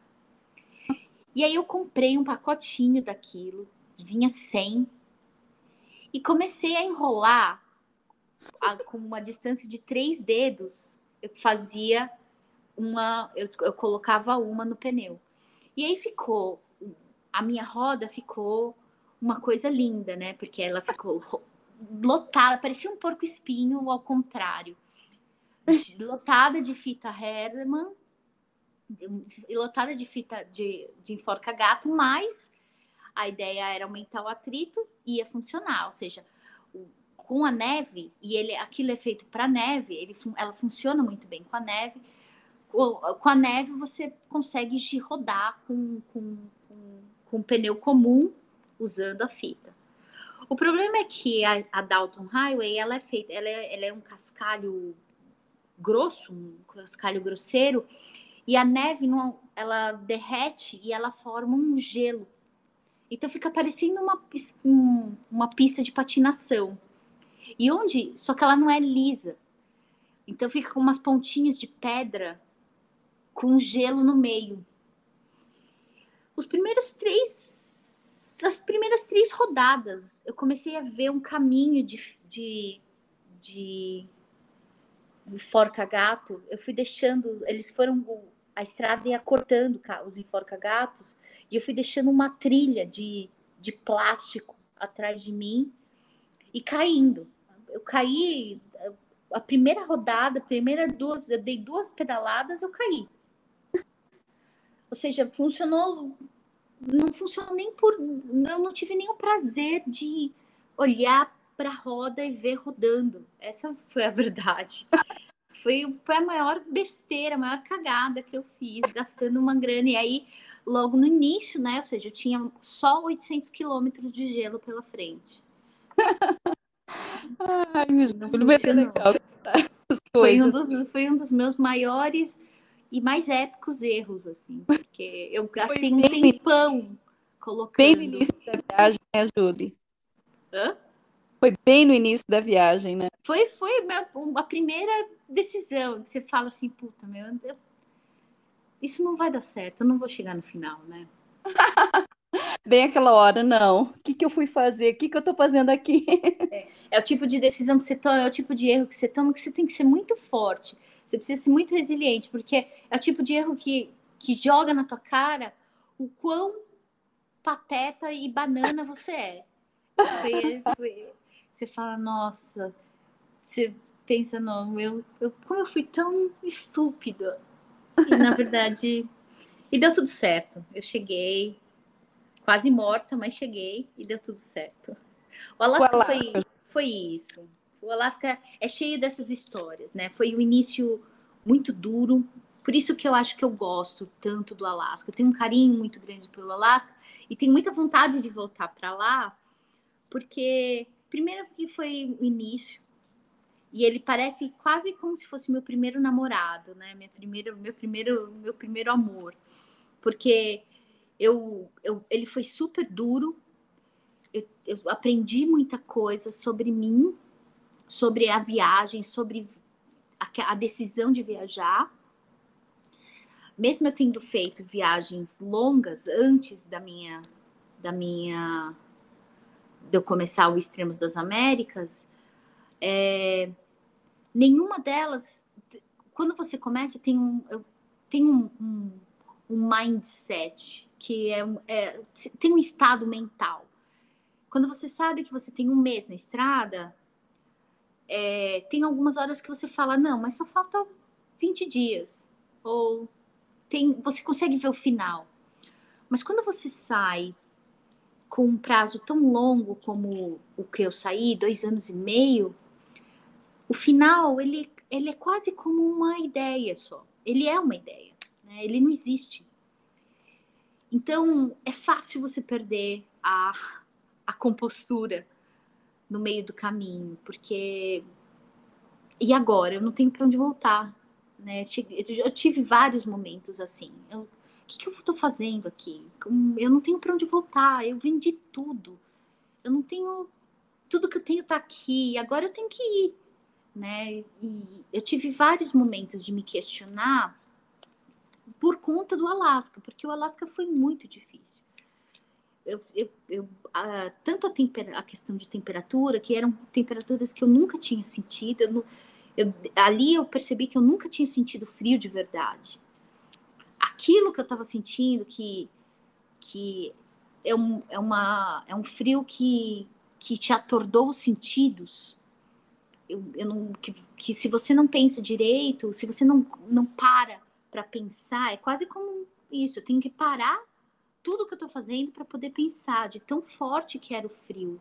E aí eu comprei um pacotinho daquilo, vinha 100, e comecei a enrolar a, com uma distância de três dedos. Eu fazia uma, eu, eu colocava uma no pneu. E aí ficou, a minha roda ficou uma coisa linda, né? Porque ela ficou lotada, parecia um porco espinho ao contrário. Lotada de fita Herman, lotada de fita de, de enforca gato, mas a ideia era aumentar o atrito e ia funcionar, ou seja, com a neve, e ele, aquilo é feito para neve, ele, ela funciona muito bem com a neve, com a neve você consegue rodar com, com, com, com pneu comum usando a fita. O problema é que a, a Dalton Highway ela é feita, ela é, ela é um cascalho grosso, um cascalho grosseiro, e a neve não, ela derrete e ela forma um gelo. Então fica parecendo uma, uma pista de patinação. E onde, só que ela não é lisa. Então fica com umas pontinhas de pedra com gelo no meio. Os primeiros três, as primeiras três rodadas, eu comecei a ver um caminho de, de, de, de forca-gato. Eu fui deixando, eles foram, a estrada ia cortando os enforca-gatos, e eu fui deixando uma trilha de, de plástico atrás de mim e caindo. Eu caí, a primeira rodada, a primeira duas, eu dei duas pedaladas, eu caí. Ou seja, funcionou. Não funcionou nem por. Eu não tive nem o prazer de olhar para a roda e ver rodando. Essa foi a verdade. Foi, foi a maior besteira, a maior cagada que eu fiz, gastando uma grana. E aí, logo no início, né? Ou seja, eu tinha só 800 quilômetros de gelo pela frente. Ai, não legal. Foi um, dos, foi um dos meus maiores e mais épicos erros, assim, porque eu gastei um tempão colocando. Bem no início da viagem, né, Julie? Hã? Foi bem no início da viagem, né? Foi, foi a primeira decisão que você fala assim, puta, meu, eu, isso não vai dar certo, eu não vou chegar no final, né? Bem aquela hora, não. O que, que eu fui fazer? O que, que eu tô fazendo aqui? É, é o tipo de decisão que você toma, é o tipo de erro que você toma que você tem que ser muito forte. Você precisa ser muito resiliente, porque é o tipo de erro que, que joga na tua cara o quão pateta e banana você é. Foi, foi, você fala, nossa, você pensa, não, eu, eu, como eu fui tão estúpida. E na verdade, e deu tudo certo. Eu cheguei, quase morta, mas cheguei e deu tudo certo. O Alasca, o Alasca. Foi, foi isso. O Alasca é cheio dessas histórias, né? Foi um início muito duro. Por isso que eu acho que eu gosto tanto do Alasca. Eu tenho um carinho muito grande pelo Alasca e tenho muita vontade de voltar para lá, porque primeiro que foi o início, e ele parece quase como se fosse meu primeiro namorado, né? Minha primeira, meu primeiro, meu primeiro amor, porque eu, eu ele foi super duro. Eu, eu aprendi muita coisa sobre mim, sobre a viagem, sobre a, a decisão de viajar. Mesmo eu tendo feito viagens longas antes da minha da minha de eu começar o Extremos das Américas, é, nenhuma delas, quando você começa, tem um, tem um, um, um mindset, que é, é, tem um estado mental. Quando você sabe que você tem um mês na estrada, é, tem algumas horas que você fala, não, mas só falta 20 dias. Ou tem, você consegue ver o final. Mas quando você sai com um prazo tão longo como o que eu saí, dois anos e meio, o final ele, ele é quase como uma ideia só. Ele é uma ideia, né? ele não existe. Então é fácil você perder a, a compostura no meio do caminho, porque e agora eu não tenho para onde voltar, né? Eu tive vários momentos assim. Eu, que, que eu estou fazendo aqui? Eu não tenho para onde voltar. Eu vendi tudo. Eu não tenho tudo que eu tenho está aqui. Agora eu tenho que ir né? E eu tive vários momentos de me questionar por conta do Alasca, porque o Alasca foi muito difícil. Eu, eu, eu a, tanto a, a, questão de temperatura, que eram temperaturas que eu nunca tinha sentido, ali eu percebi que eu nunca tinha sentido frio de verdade. Aquilo que eu estava sentindo, que, que é, um, é, uma, é um frio que, que te atordou os sentidos, eu, eu não, que, que, se você não pensa direito, se você não, não para para pensar, é quase como isso, eu tenho que parar tudo que eu estou fazendo para poder pensar, de tão forte que era o frio.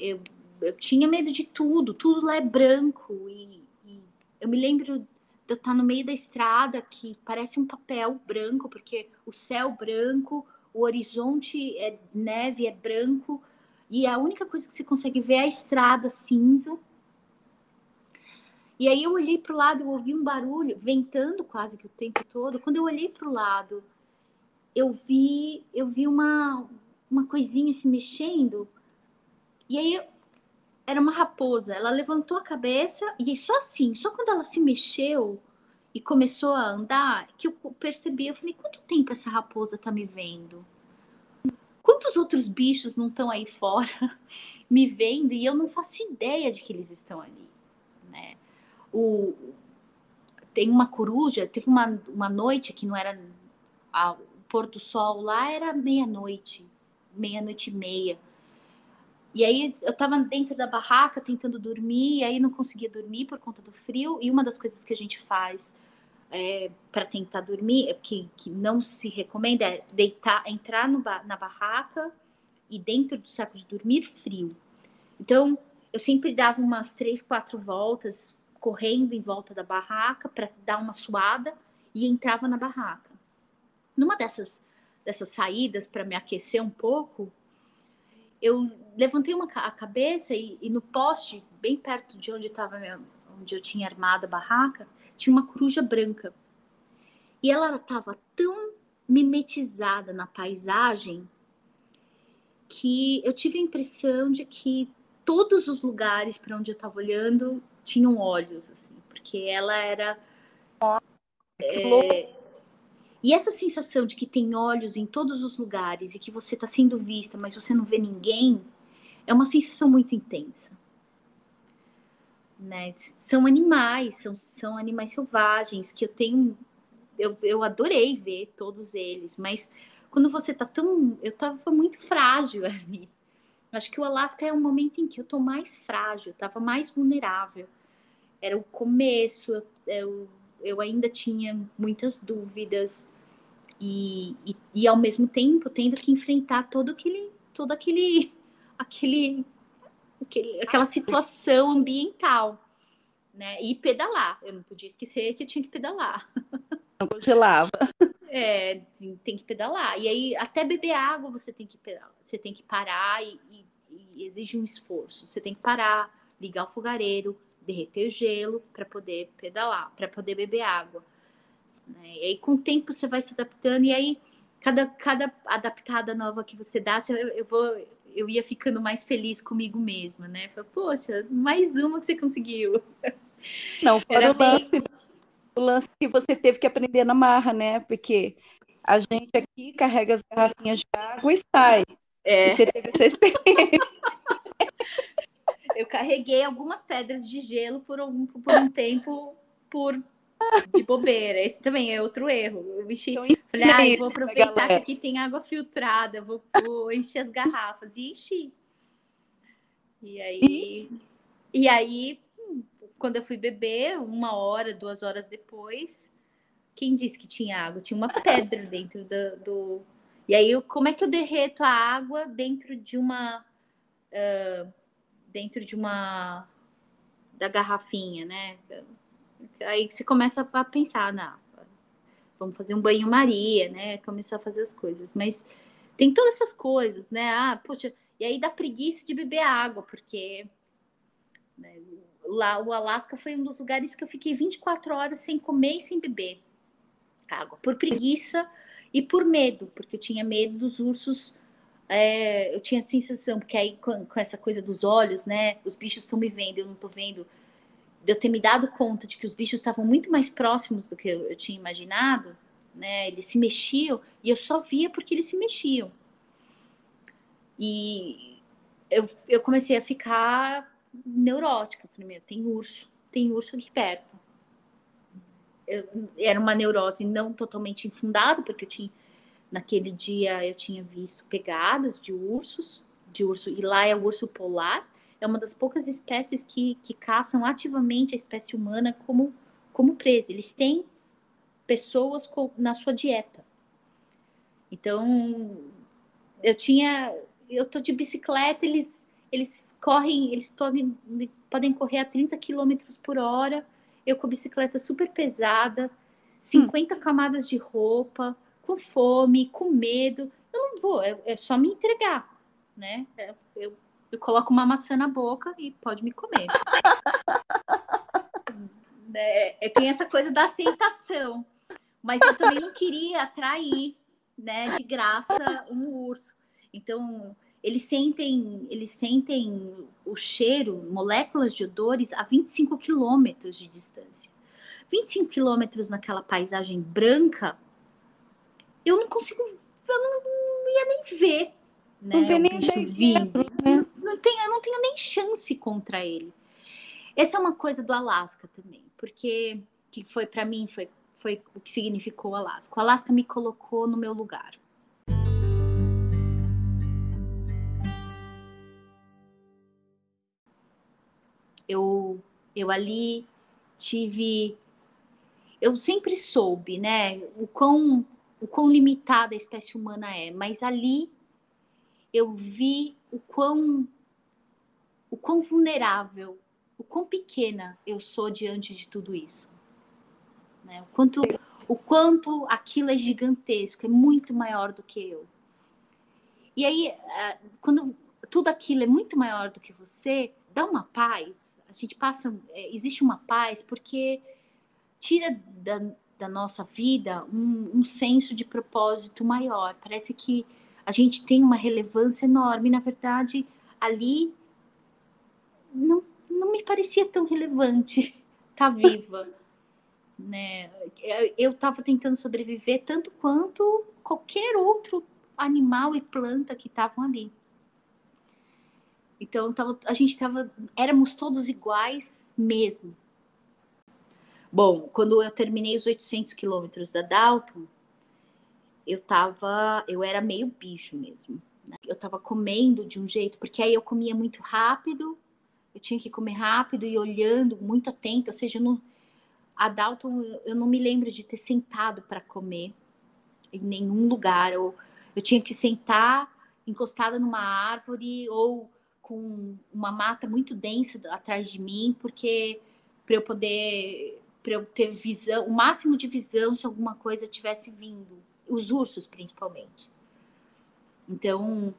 Eu, eu tinha medo de tudo, tudo lá é branco, e, e eu me lembro de eu estar no meio da estrada que parece um papel branco, porque o céu branco, o horizonte é neve, é branco, e a única coisa que você consegue ver é a estrada cinza. E aí eu olhei para o lado, eu ouvi um barulho, ventando quase que o tempo todo. Quando eu olhei para o lado, eu vi, eu vi uma, uma coisinha se mexendo. E aí era uma raposa. Ela levantou a cabeça e só assim, só quando ela se mexeu e começou a andar, que eu percebi, eu falei, quanto tempo essa raposa tá me vendo? quantos outros bichos não estão aí fora me vendo e eu não faço ideia de que eles estão ali, né? O, tem uma coruja, teve uma, uma noite que não era a, o pôr do sol lá era meia-noite, meia-noite e meia. E aí eu tava dentro da barraca tentando dormir, e aí não conseguia dormir por conta do frio, e uma das coisas que a gente faz é, para tentar dormir, que, que não se recomenda é deitar, entrar no, na barraca e dentro do saco de dormir frio. Então, eu sempre dava umas três, quatro voltas correndo em volta da barraca para dar uma suada e entrava na barraca. Numa dessas, dessas saídas para me aquecer um pouco, eu levantei uma, a cabeça e, e no poste, bem perto de onde estava onde eu tinha armado a barraca, tinha uma coruja branca. E ela estava tão mimetizada na paisagem que eu tive a impressão de que todos os lugares para onde eu estava olhando tinham olhos, assim, porque ela era. É, E essa sensação de que tem olhos em todos os lugares e que você está sendo vista, mas você não vê ninguém, é uma sensação muito intensa. Né? São animais, são, são animais selvagens que eu tenho. Eu, eu adorei ver todos eles, mas quando você tá tão. Eu tava muito frágil ali. Acho que o Alasca é o momento em que eu tô mais frágil, tava mais vulnerável. Era o começo, eu, eu, eu ainda tinha muitas dúvidas e, e, e, ao mesmo tempo tendo que enfrentar todo aquele, todo aquele, aquele, aquele aquela situação ambiental, né? E pedalar. Eu não podia esquecer que eu tinha que pedalar. Não congelava. É, tem que pedalar. E aí, até beber água, você tem que pedalar. Você tem que parar e, e, e exige um esforço. Você tem que parar, ligar o fogareiro, derreter o gelo para poder pedalar, para poder beber água. Né? E aí, com o tempo, você vai se adaptando. E aí, cada, cada adaptada nova que você dá, você, eu, vou, eu ia ficando mais feliz comigo mesma, né? Falei, poxa, mais uma que você conseguiu. Não, fora o lance, o lance que você teve que aprender na marra, né? Porque a gente aqui carrega as garrafinhas de água e sai. É. E você teve essa experiência. Eu carreguei algumas pedras de gelo por, algum, por um tempo por de bobeira. Esse também é outro erro. Eu enchi, então, falei, ah, vou aproveitar que aqui tem água filtrada, vou, vou encher as garrafas. E enchi. E aí, e aí, quando eu fui beber, uma hora, duas horas depois, quem disse que tinha água? Tinha uma pedra dentro do. do... E aí, eu, como é que eu derreto a água dentro de uma. Uh, dentro de uma. da garrafinha, né? Aí você começa a pensar, não, vamos fazer um banho-maria, né? Começar a fazer as coisas. Mas tem todas essas coisas, né? Ah, poxa, e aí dá preguiça de beber água, porque né, lá o Alasca foi um dos lugares que eu fiquei 24 horas sem comer e sem beber água, por preguiça e por medo, porque eu tinha medo dos ursos. É, eu tinha a sensação, porque aí com, com essa coisa dos olhos, né? Os bichos estão me vendo, eu não estou vendo de eu ter me dado conta de que os bichos estavam muito mais próximos do que eu, eu tinha imaginado, né? Eles se mexiam e eu só via porque eles se mexiam. E eu, eu comecei a ficar neurótica. Falei, meu, tem urso, tem urso aqui perto. Eu, era uma neurose não totalmente infundada, porque eu tinha, naquele dia eu tinha visto pegadas de ursos, de urso, e lá é o urso polar, é uma das poucas espécies que, que caçam ativamente a espécie humana como, como presa. Eles têm pessoas na sua dieta. Então, eu tinha. Eu tô de bicicleta, eles, eles correm, eles podem, podem correr a 30 km por hora. Eu com a bicicleta super pesada, 50 hum. camadas de roupa, com fome, com medo. Eu não vou, é, é só me entregar, né? É, eu eu coloco uma maçã na boca e pode me comer. é, é, tem essa coisa da aceitação. Mas eu também não queria atrair, né, de graça um urso. Então, eles sentem, eles sentem o cheiro, moléculas de odores a 25 quilômetros de distância. 25 quilômetros naquela paisagem branca, eu não consigo, eu não, não ia nem ver, né, não o bicho vindo. Né? não tenho, eu não tenho nem chance contra ele. Essa é uma coisa do Alasca também, porque que foi para mim foi foi o que significou o Alasca. O Alasca me colocou no meu lugar. Eu eu ali tive eu sempre soube, né, o quão o quão limitada a espécie humana é, mas ali eu vi o quão o quão vulnerável, o quão pequena eu sou diante de tudo isso. Né? O, quanto, o quanto aquilo é gigantesco, é muito maior do que eu. E aí, é, quando tudo aquilo é muito maior do que você, dá uma paz. A gente passa, é, existe uma paz porque tira da, da nossa vida um, um senso de propósito maior. Parece que a gente tem uma relevância enorme. Na verdade, ali não, não me parecia tão relevante estar tá viva, né? Eu estava tentando sobreviver tanto quanto qualquer outro animal e planta que estavam ali. Então tava, a gente estava, éramos todos iguais mesmo. Bom, quando eu terminei os 800 quilômetros da Dalton, eu tava, eu era meio bicho mesmo. Né? Eu tava comendo de um jeito, porque aí eu comia muito rápido, eu tinha que comer rápido e olhando muito atento, ou seja, no, a Dalton eu não me lembro de ter sentado para comer em nenhum lugar, ou eu tinha que sentar encostada numa árvore ou com uma mata muito densa atrás de mim, porque para eu poder para eu ter visão, o máximo de visão se alguma coisa tivesse vindo, os ursos principalmente. Então,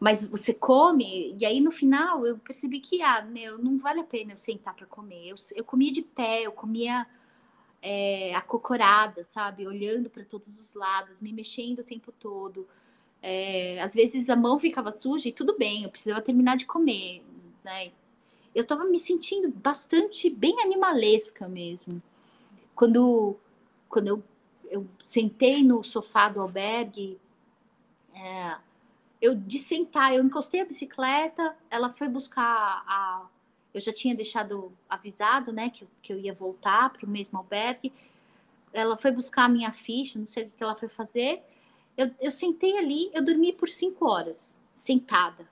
mas você come, e aí no final eu percebi que, ah, meu, não vale a pena eu sentar para comer. Eu, eu comia de pé, eu comia é, acocorada, sabe? Olhando para todos os lados, me mexendo o tempo todo. É, às vezes a mão ficava suja e tudo bem, eu precisava terminar de comer, né? Eu estava me sentindo bastante bem animalesca mesmo. Quando, quando eu, eu sentei no sofá do albergue, é, eu de sentar, eu encostei a bicicleta, ela foi buscar a. Eu já tinha deixado avisado, né, que, que eu ia voltar para o mesmo albergue. Ela foi buscar a minha ficha, não sei o que ela foi fazer. Eu, eu sentei ali, eu dormi por cinco horas, sentada.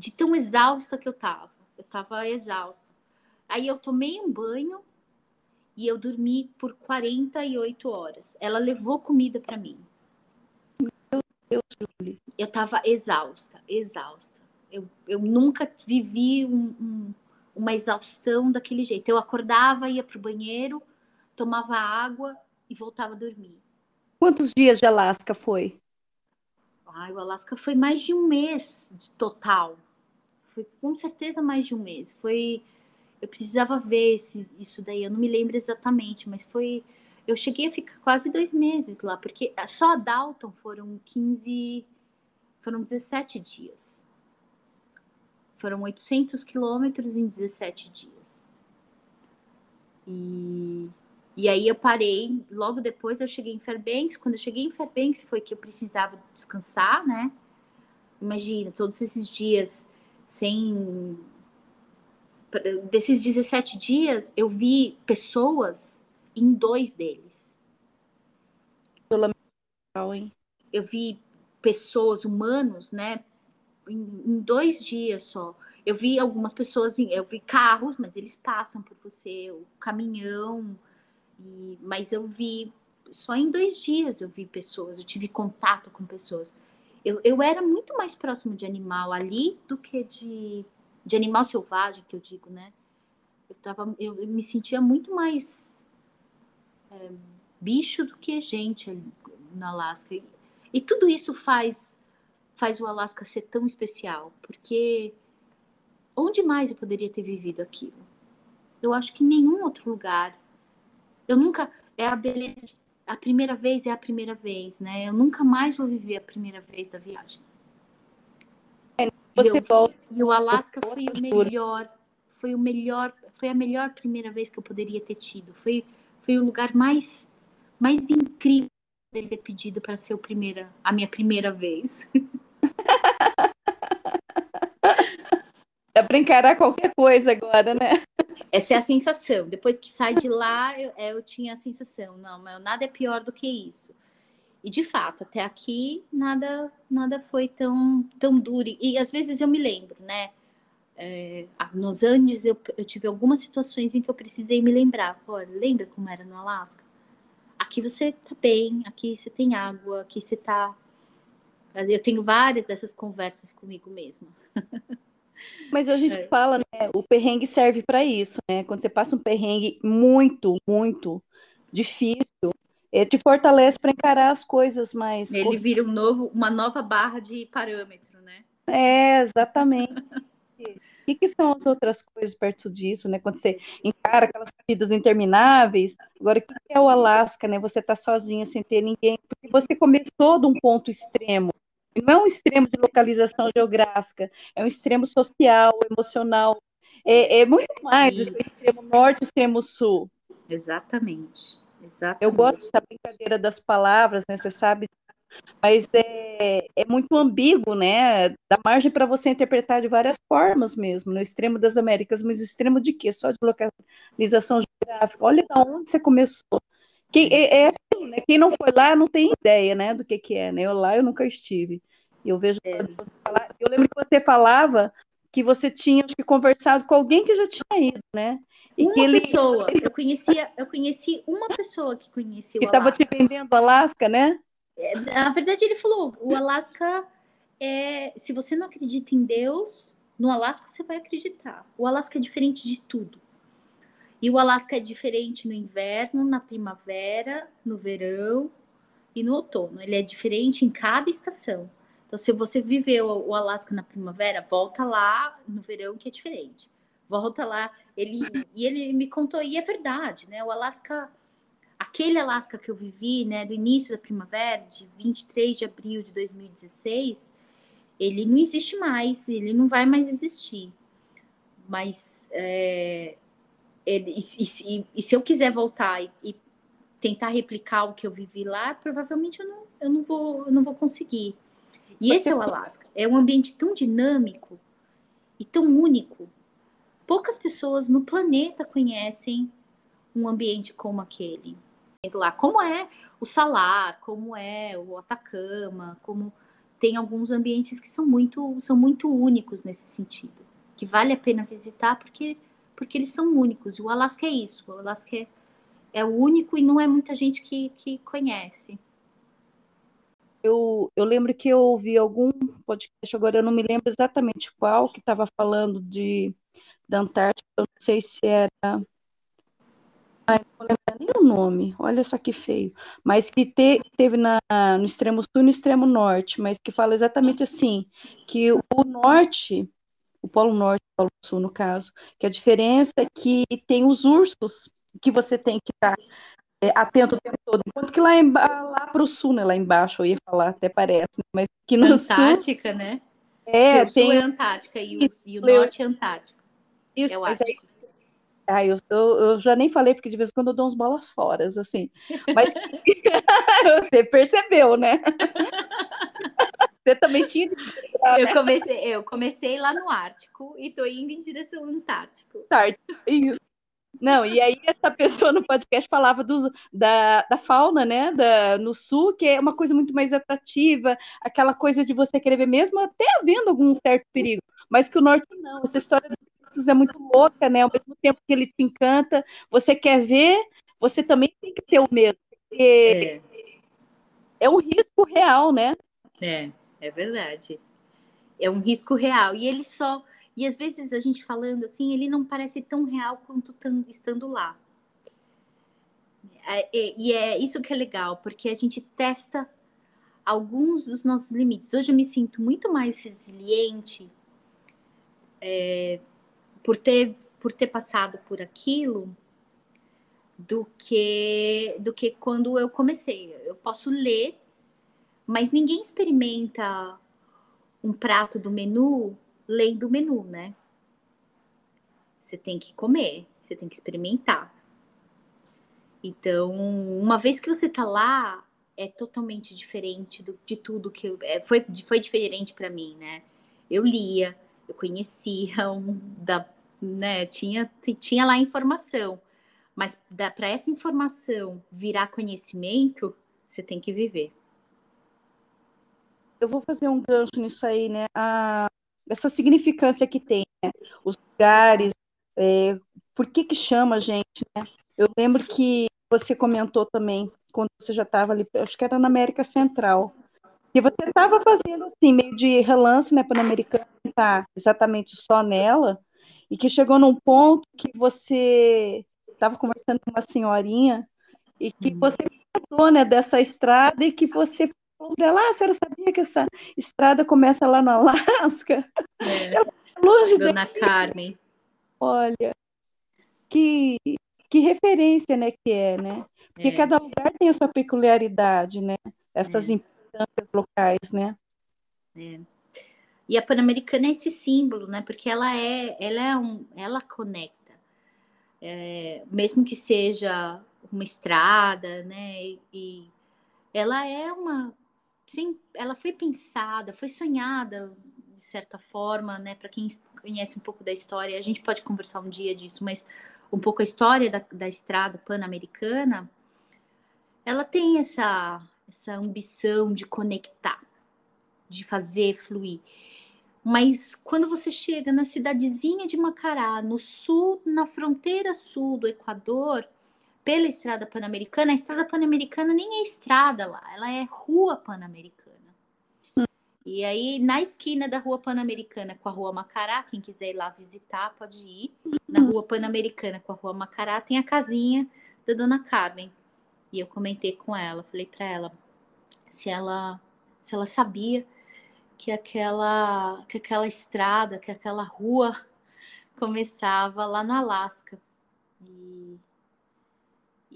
De tão exausta que eu tava. Eu tava exausta. Aí eu tomei um banho e eu dormi por 48 horas. Ela levou comida para mim. Meu Deus, Julie. Eu tava exausta, exausta. Eu, eu nunca vivi um, um, uma exaustão daquele jeito. Eu acordava, ia pro banheiro, tomava água e voltava a dormir. Quantos dias de Alasca foi? Ai, o Alasca foi mais de um mês de total. Foi com certeza mais de um mês. Foi. Eu precisava ver esse, isso daí, eu não me lembro exatamente, mas foi. Eu cheguei a ficar quase dois meses lá, porque só a Dalton foram 15. Foram 17 dias. Foram 800 quilômetros em 17 dias. E e aí eu parei, logo depois eu cheguei em Fairbanks. Quando eu cheguei em Fairbanks foi que eu precisava descansar, né? Imagina, todos esses dias sem. Desses 17 dias, eu vi pessoas em dois deles. Eu vi pessoas, humanos, né? Em, em dois dias só. Eu vi algumas pessoas, eu vi carros, mas eles passam por você, o caminhão e, mas eu vi, só em dois dias eu vi pessoas, eu tive contato com pessoas. Eu, eu era muito mais próximo de animal ali do que de, de animal selvagem, que eu digo, né? Eu, tava, eu, eu me sentia muito mais é, bicho do que gente ali no Alasca. E, e tudo isso faz, faz o Alasca ser tão especial, porque onde mais eu poderia ter vivido aquilo? Eu acho que em nenhum outro lugar eu nunca. É a beleza. A primeira vez é a primeira vez, né? Eu nunca mais vou viver a primeira vez da viagem. É, você e, volta, e o Alasca foi o melhor. Foi o melhor. Foi a melhor primeira vez que eu poderia ter tido. Foi, foi o lugar mais, mais incrível de ter pedido para ser o primeira, a minha primeira vez. Dá para encarar qualquer coisa agora, né? Essa é a sensação. Depois que sai de lá, eu, é, eu tinha a sensação, não, nada é pior do que isso. E de fato, até aqui nada nada foi tão tão duro. E, às vezes eu me lembro, né? É, nos Andes eu, eu, tive algumas situações em que eu precisei me lembrar. Olha, lembra como era no Alasca? Aqui você tá bem, aqui você tem água, aqui você tá. Eu tenho várias dessas conversas comigo mesma. Mas a gente é. fala, né? O perrengue serve para isso, né? Quando você passa um perrengue muito, muito difícil, ele te fortalece para encarar as coisas mais. Ele vira um novo, uma nova barra de parâmetro, né? É, exatamente. O que, são as outras coisas perto disso, né? Quando você encara aquelas vidas intermináveis. Agora, o que é o Alasca, né? Você tá sozinha, sem ter ninguém. Porque você começou de um ponto extremo não é um extremo de localização geográfica, é um extremo social, emocional. É, é muito mais do que o extremo norte e o extremo sul. Exatamente. Exatamente. Eu gosto da brincadeira das palavras, né? Você sabe, mas é, é muito ambíguo, né? Dá margem para você interpretar de várias formas mesmo. No extremo das Américas, mas extremo de quê? Só de localização geográfica. Olha de onde você começou. Quem, é, é né? Quem não foi lá não tem ideia, né, do que, que é, né? Eu lá eu nunca estive. Eu vejo É. falar, eu lembro que você falava que você tinha acho que, conversado com alguém que já tinha ido, né? E Uma que ele pessoa, eu conhecia, eu conheci uma pessoa que conhecia que estava te vendendo Alasca, né? Na verdade, ele falou: o Alasca é. Se você não acredita em Deus, no Alasca você vai acreditar. O Alasca é diferente de tudo. E o Alasca é diferente no inverno, na primavera, no verão e no outono. Ele é diferente em cada estação. Então, se você viveu o Alasca na primavera, volta lá no verão que é diferente. Volta lá. Ele, e ele me contou, e é verdade, né? O Alasca aquele Alasca que eu vivi, né, do início da primavera, de 23 de abril de 2016, ele não existe mais, ele não vai mais existir. Mas é, e, e, e, se eu quiser voltar e, e, tentar replicar o que eu vivi lá, provavelmente eu não, eu não, vou, eu não vou conseguir. E esse é o Alasca. É um ambiente tão dinâmico e tão único. Poucas pessoas no planeta conhecem um ambiente como aquele lá, como é o Salar, como é o Atacama, como tem alguns ambientes que são muito, são muito únicos nesse sentido, que vale a pena visitar porque, porque eles são únicos. E o Alasca é isso, o Alasca é, é o único e não é muita gente que, que conhece. Eu, eu lembro que eu ouvi algum podcast, agora eu não me lembro exatamente qual, que estava falando de da Antártica, eu não sei se era Ai, não lembro nem o nome, olha só que feio. Mas que te, teve na, no extremo sul e no extremo norte, mas que fala exatamente assim: que o norte, o Polo Norte, o Polo Sul, no caso, que a diferença é que tem os ursos que você tem que estar é, atento o tempo todo. Enquanto que lá, lá para o sul, né, lá embaixo, eu ia falar, até parece, né, mas que no Antártica, sul, né? É, o tem. sul é Antártica e o, e o norte é Antártico. Isso, é o. Ai, eu, eu, eu, já nem falei, porque de vez em quando eu dou uns bolas fora, assim. Mas você percebeu, né? Você também tinha. Eu comecei, eu comecei lá no Ártico e tô indo em direção ao Antártico. Isso. Não, e aí essa pessoa no podcast falava dos, da, da fauna, né, da, no sul, que é uma coisa muito mais atrativa, aquela coisa de você querer ver, mesmo até havendo algum certo perigo, mas que o norte não, essa história dos é muito louca, né? Ao mesmo tempo que ele te encanta, você quer ver, você também tem que ter o medo. É. é um risco real, né? É, é verdade. É um risco real. E ele só. E às vezes a gente falando assim, ele não parece tão real quanto estando lá. E é isso que é legal, porque a gente testa alguns dos nossos limites. Hoje eu me sinto muito mais resiliente. É, por ter por ter passado por aquilo do que do que quando eu comecei. Eu posso ler, mas ninguém experimenta um prato do menu lendo o menu, né? Você tem que comer, você tem que experimentar. Então, uma vez que você tá lá, é totalmente diferente do, de tudo que eu, é, foi foi diferente para mim, né? Eu lia, eu conhecia um, da, né, tinha, tinha lá informação, mas para essa informação virar conhecimento, você tem que viver. Eu vou fazer um gancho nisso aí, né? A, essa significância que tem, né? Os lugares, é, por que que chama a gente, né? Eu lembro que você comentou também, quando você já estava ali, acho que era na América Central, que você estava fazendo assim, meio de relance, né, Pan-Americana, tá exatamente só nela, e que chegou num ponto que você estava conversando com uma senhorinha e que você contou, né, dessa estrada e que você falou dela, ah, a senhora sabia que essa estrada começa lá no Alasca? É. Ela, longe Dona daqui. Carmen. Olha, que, que referência, né, que é, né? Porque É. cada lugar tem a sua peculiaridade, né? Essas É. importâncias locais, né? E a Pan-Americana é esse símbolo, né? Porque ela é, ela é um, ela conecta é, mesmo que seja uma estrada, né? E, e ela é uma, ela foi pensada, foi sonhada de certa forma, né? Para quem conhece um pouco da história, a gente pode conversar um dia disso, mas um pouco a história da, da estrada pan-americana, ela tem essa essa ambição de conectar, de fazer fluir. Mas quando você chega na cidadezinha de Macará, no sul, na fronteira sul do Equador, pela estrada pan-americana, a estrada pan-americana nem é estrada lá, ela é rua pan-americana. E aí, na esquina da rua pan-americana com a rua Macará, quem quiser ir lá visitar, pode ir. Na rua pan-americana com a rua Macará tem a casinha da dona Carmen. E eu comentei com ela, falei para ela se ela se ela sabia que aquela, que aquela estrada, que aquela rua começava lá no Alasca. E,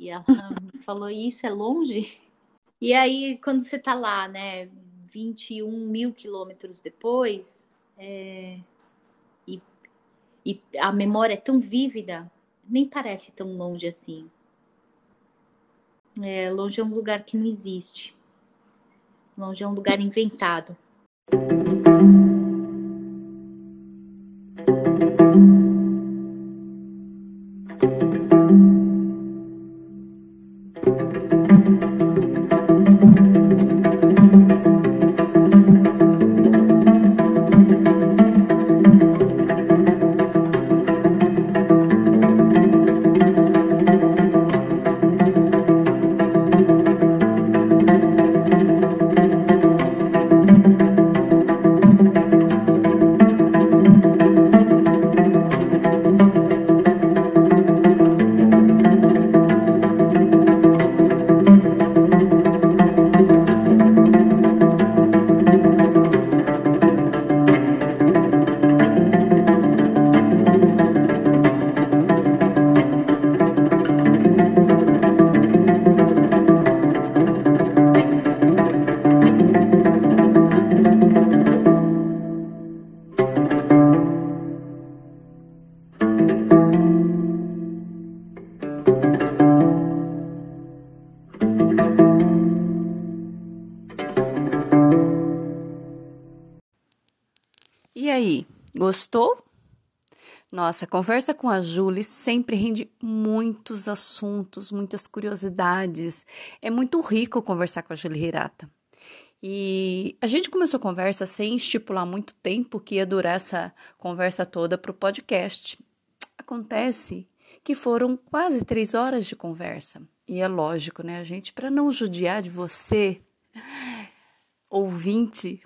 e ela falou, isso é longe? E aí, quando você tá lá, né, 21 mil quilômetros depois, é, e, e a memória é tão vívida, nem parece tão longe assim. É, longe é um lugar que não existe. Longe é um lugar inventado. Nossa, a conversa com a Julie sempre rende muitos assuntos, muitas curiosidades. É muito rico conversar com a Julie Hirata. E a gente começou a conversa sem estipular muito tempo que ia durar essa conversa toda para o podcast. Acontece que foram quase três horas de conversa. E é lógico, né, a gente, para não judiar de você, ouvinte,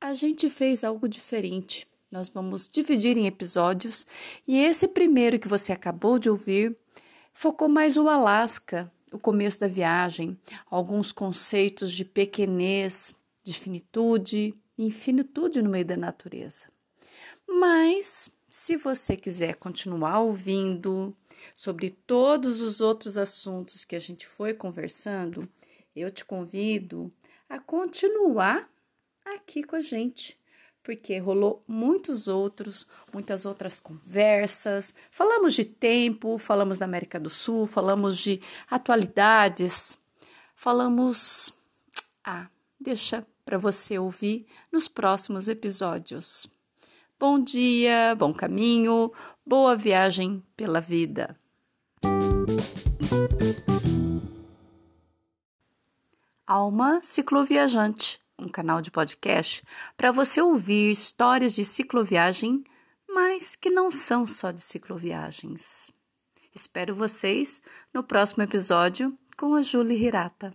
a gente fez algo diferente. Nós vamos dividir em episódios e esse primeiro que você acabou de ouvir focou mais o Alasca, o começo da viagem, alguns conceitos de pequenez, de finitude infinitude no meio da natureza. Mas, se você quiser continuar ouvindo sobre todos os outros assuntos que a gente foi conversando, eu te convido a continuar aqui com a gente, porque rolou muitos outros, muitas outras conversas. Falamos de tempo, falamos da América do Sul, falamos de atualidades, falamos. Ah, deixa para você ouvir nos próximos episódios. Bom dia, bom caminho, boa viagem pela vida. Alma Cicloviajante um canal de podcast para você ouvir histórias de cicloviagem, mas que não são só de cicloviagens. Espero vocês no próximo episódio com a Julie Hirata.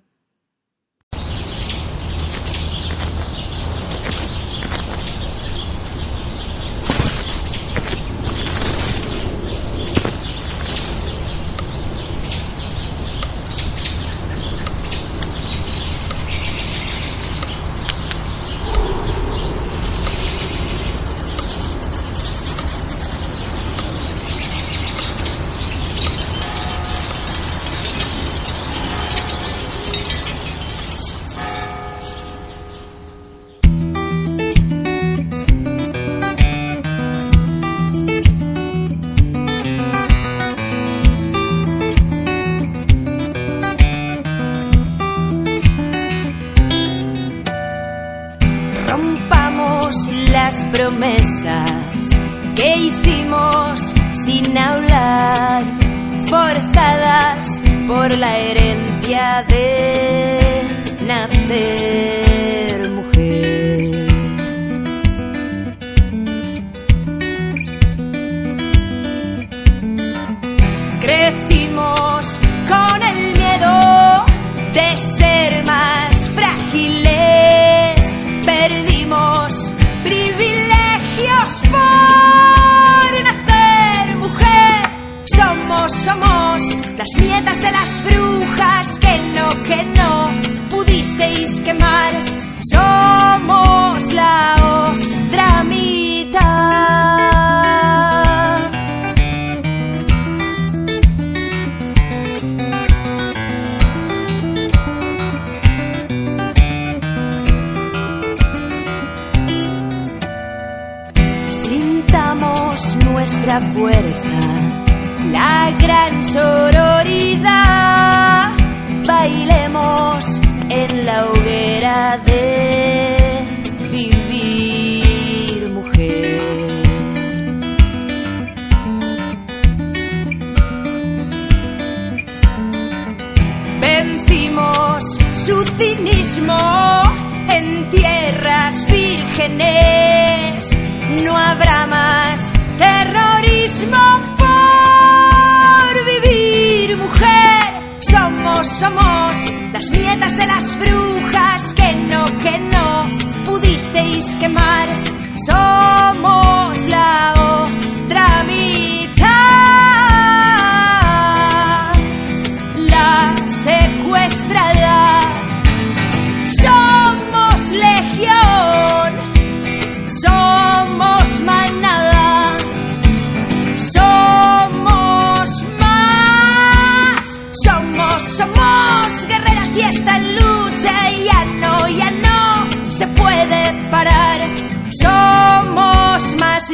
No habrá más terrorismo por vivir mujer. Somos, somos las nietas de las brujas que no, que no pudisteis quemar.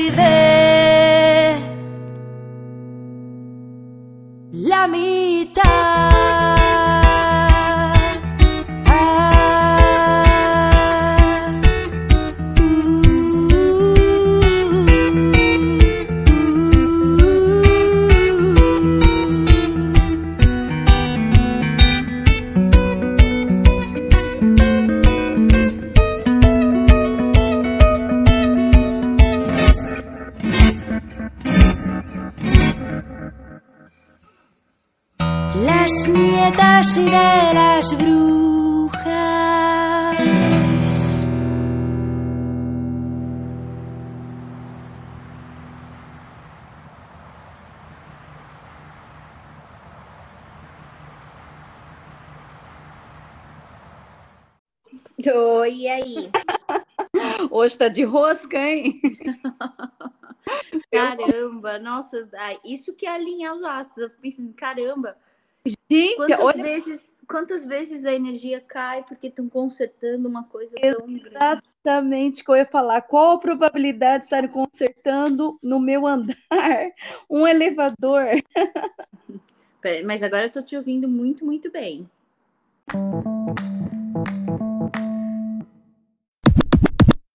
Somos e aí? Hoje tá de rosca, hein? Caramba, nossa, isso que é alinhar os astros. Eu fico pensando, caramba, Gente, quantas olha vezes, quantas vezes a energia cai porque estão consertando uma coisa tão grande. exatamente que eu ia falar. Qual a probabilidade de estarem consertando no meu andar um elevador? Mas agora eu tô te ouvindo muito, muito bem.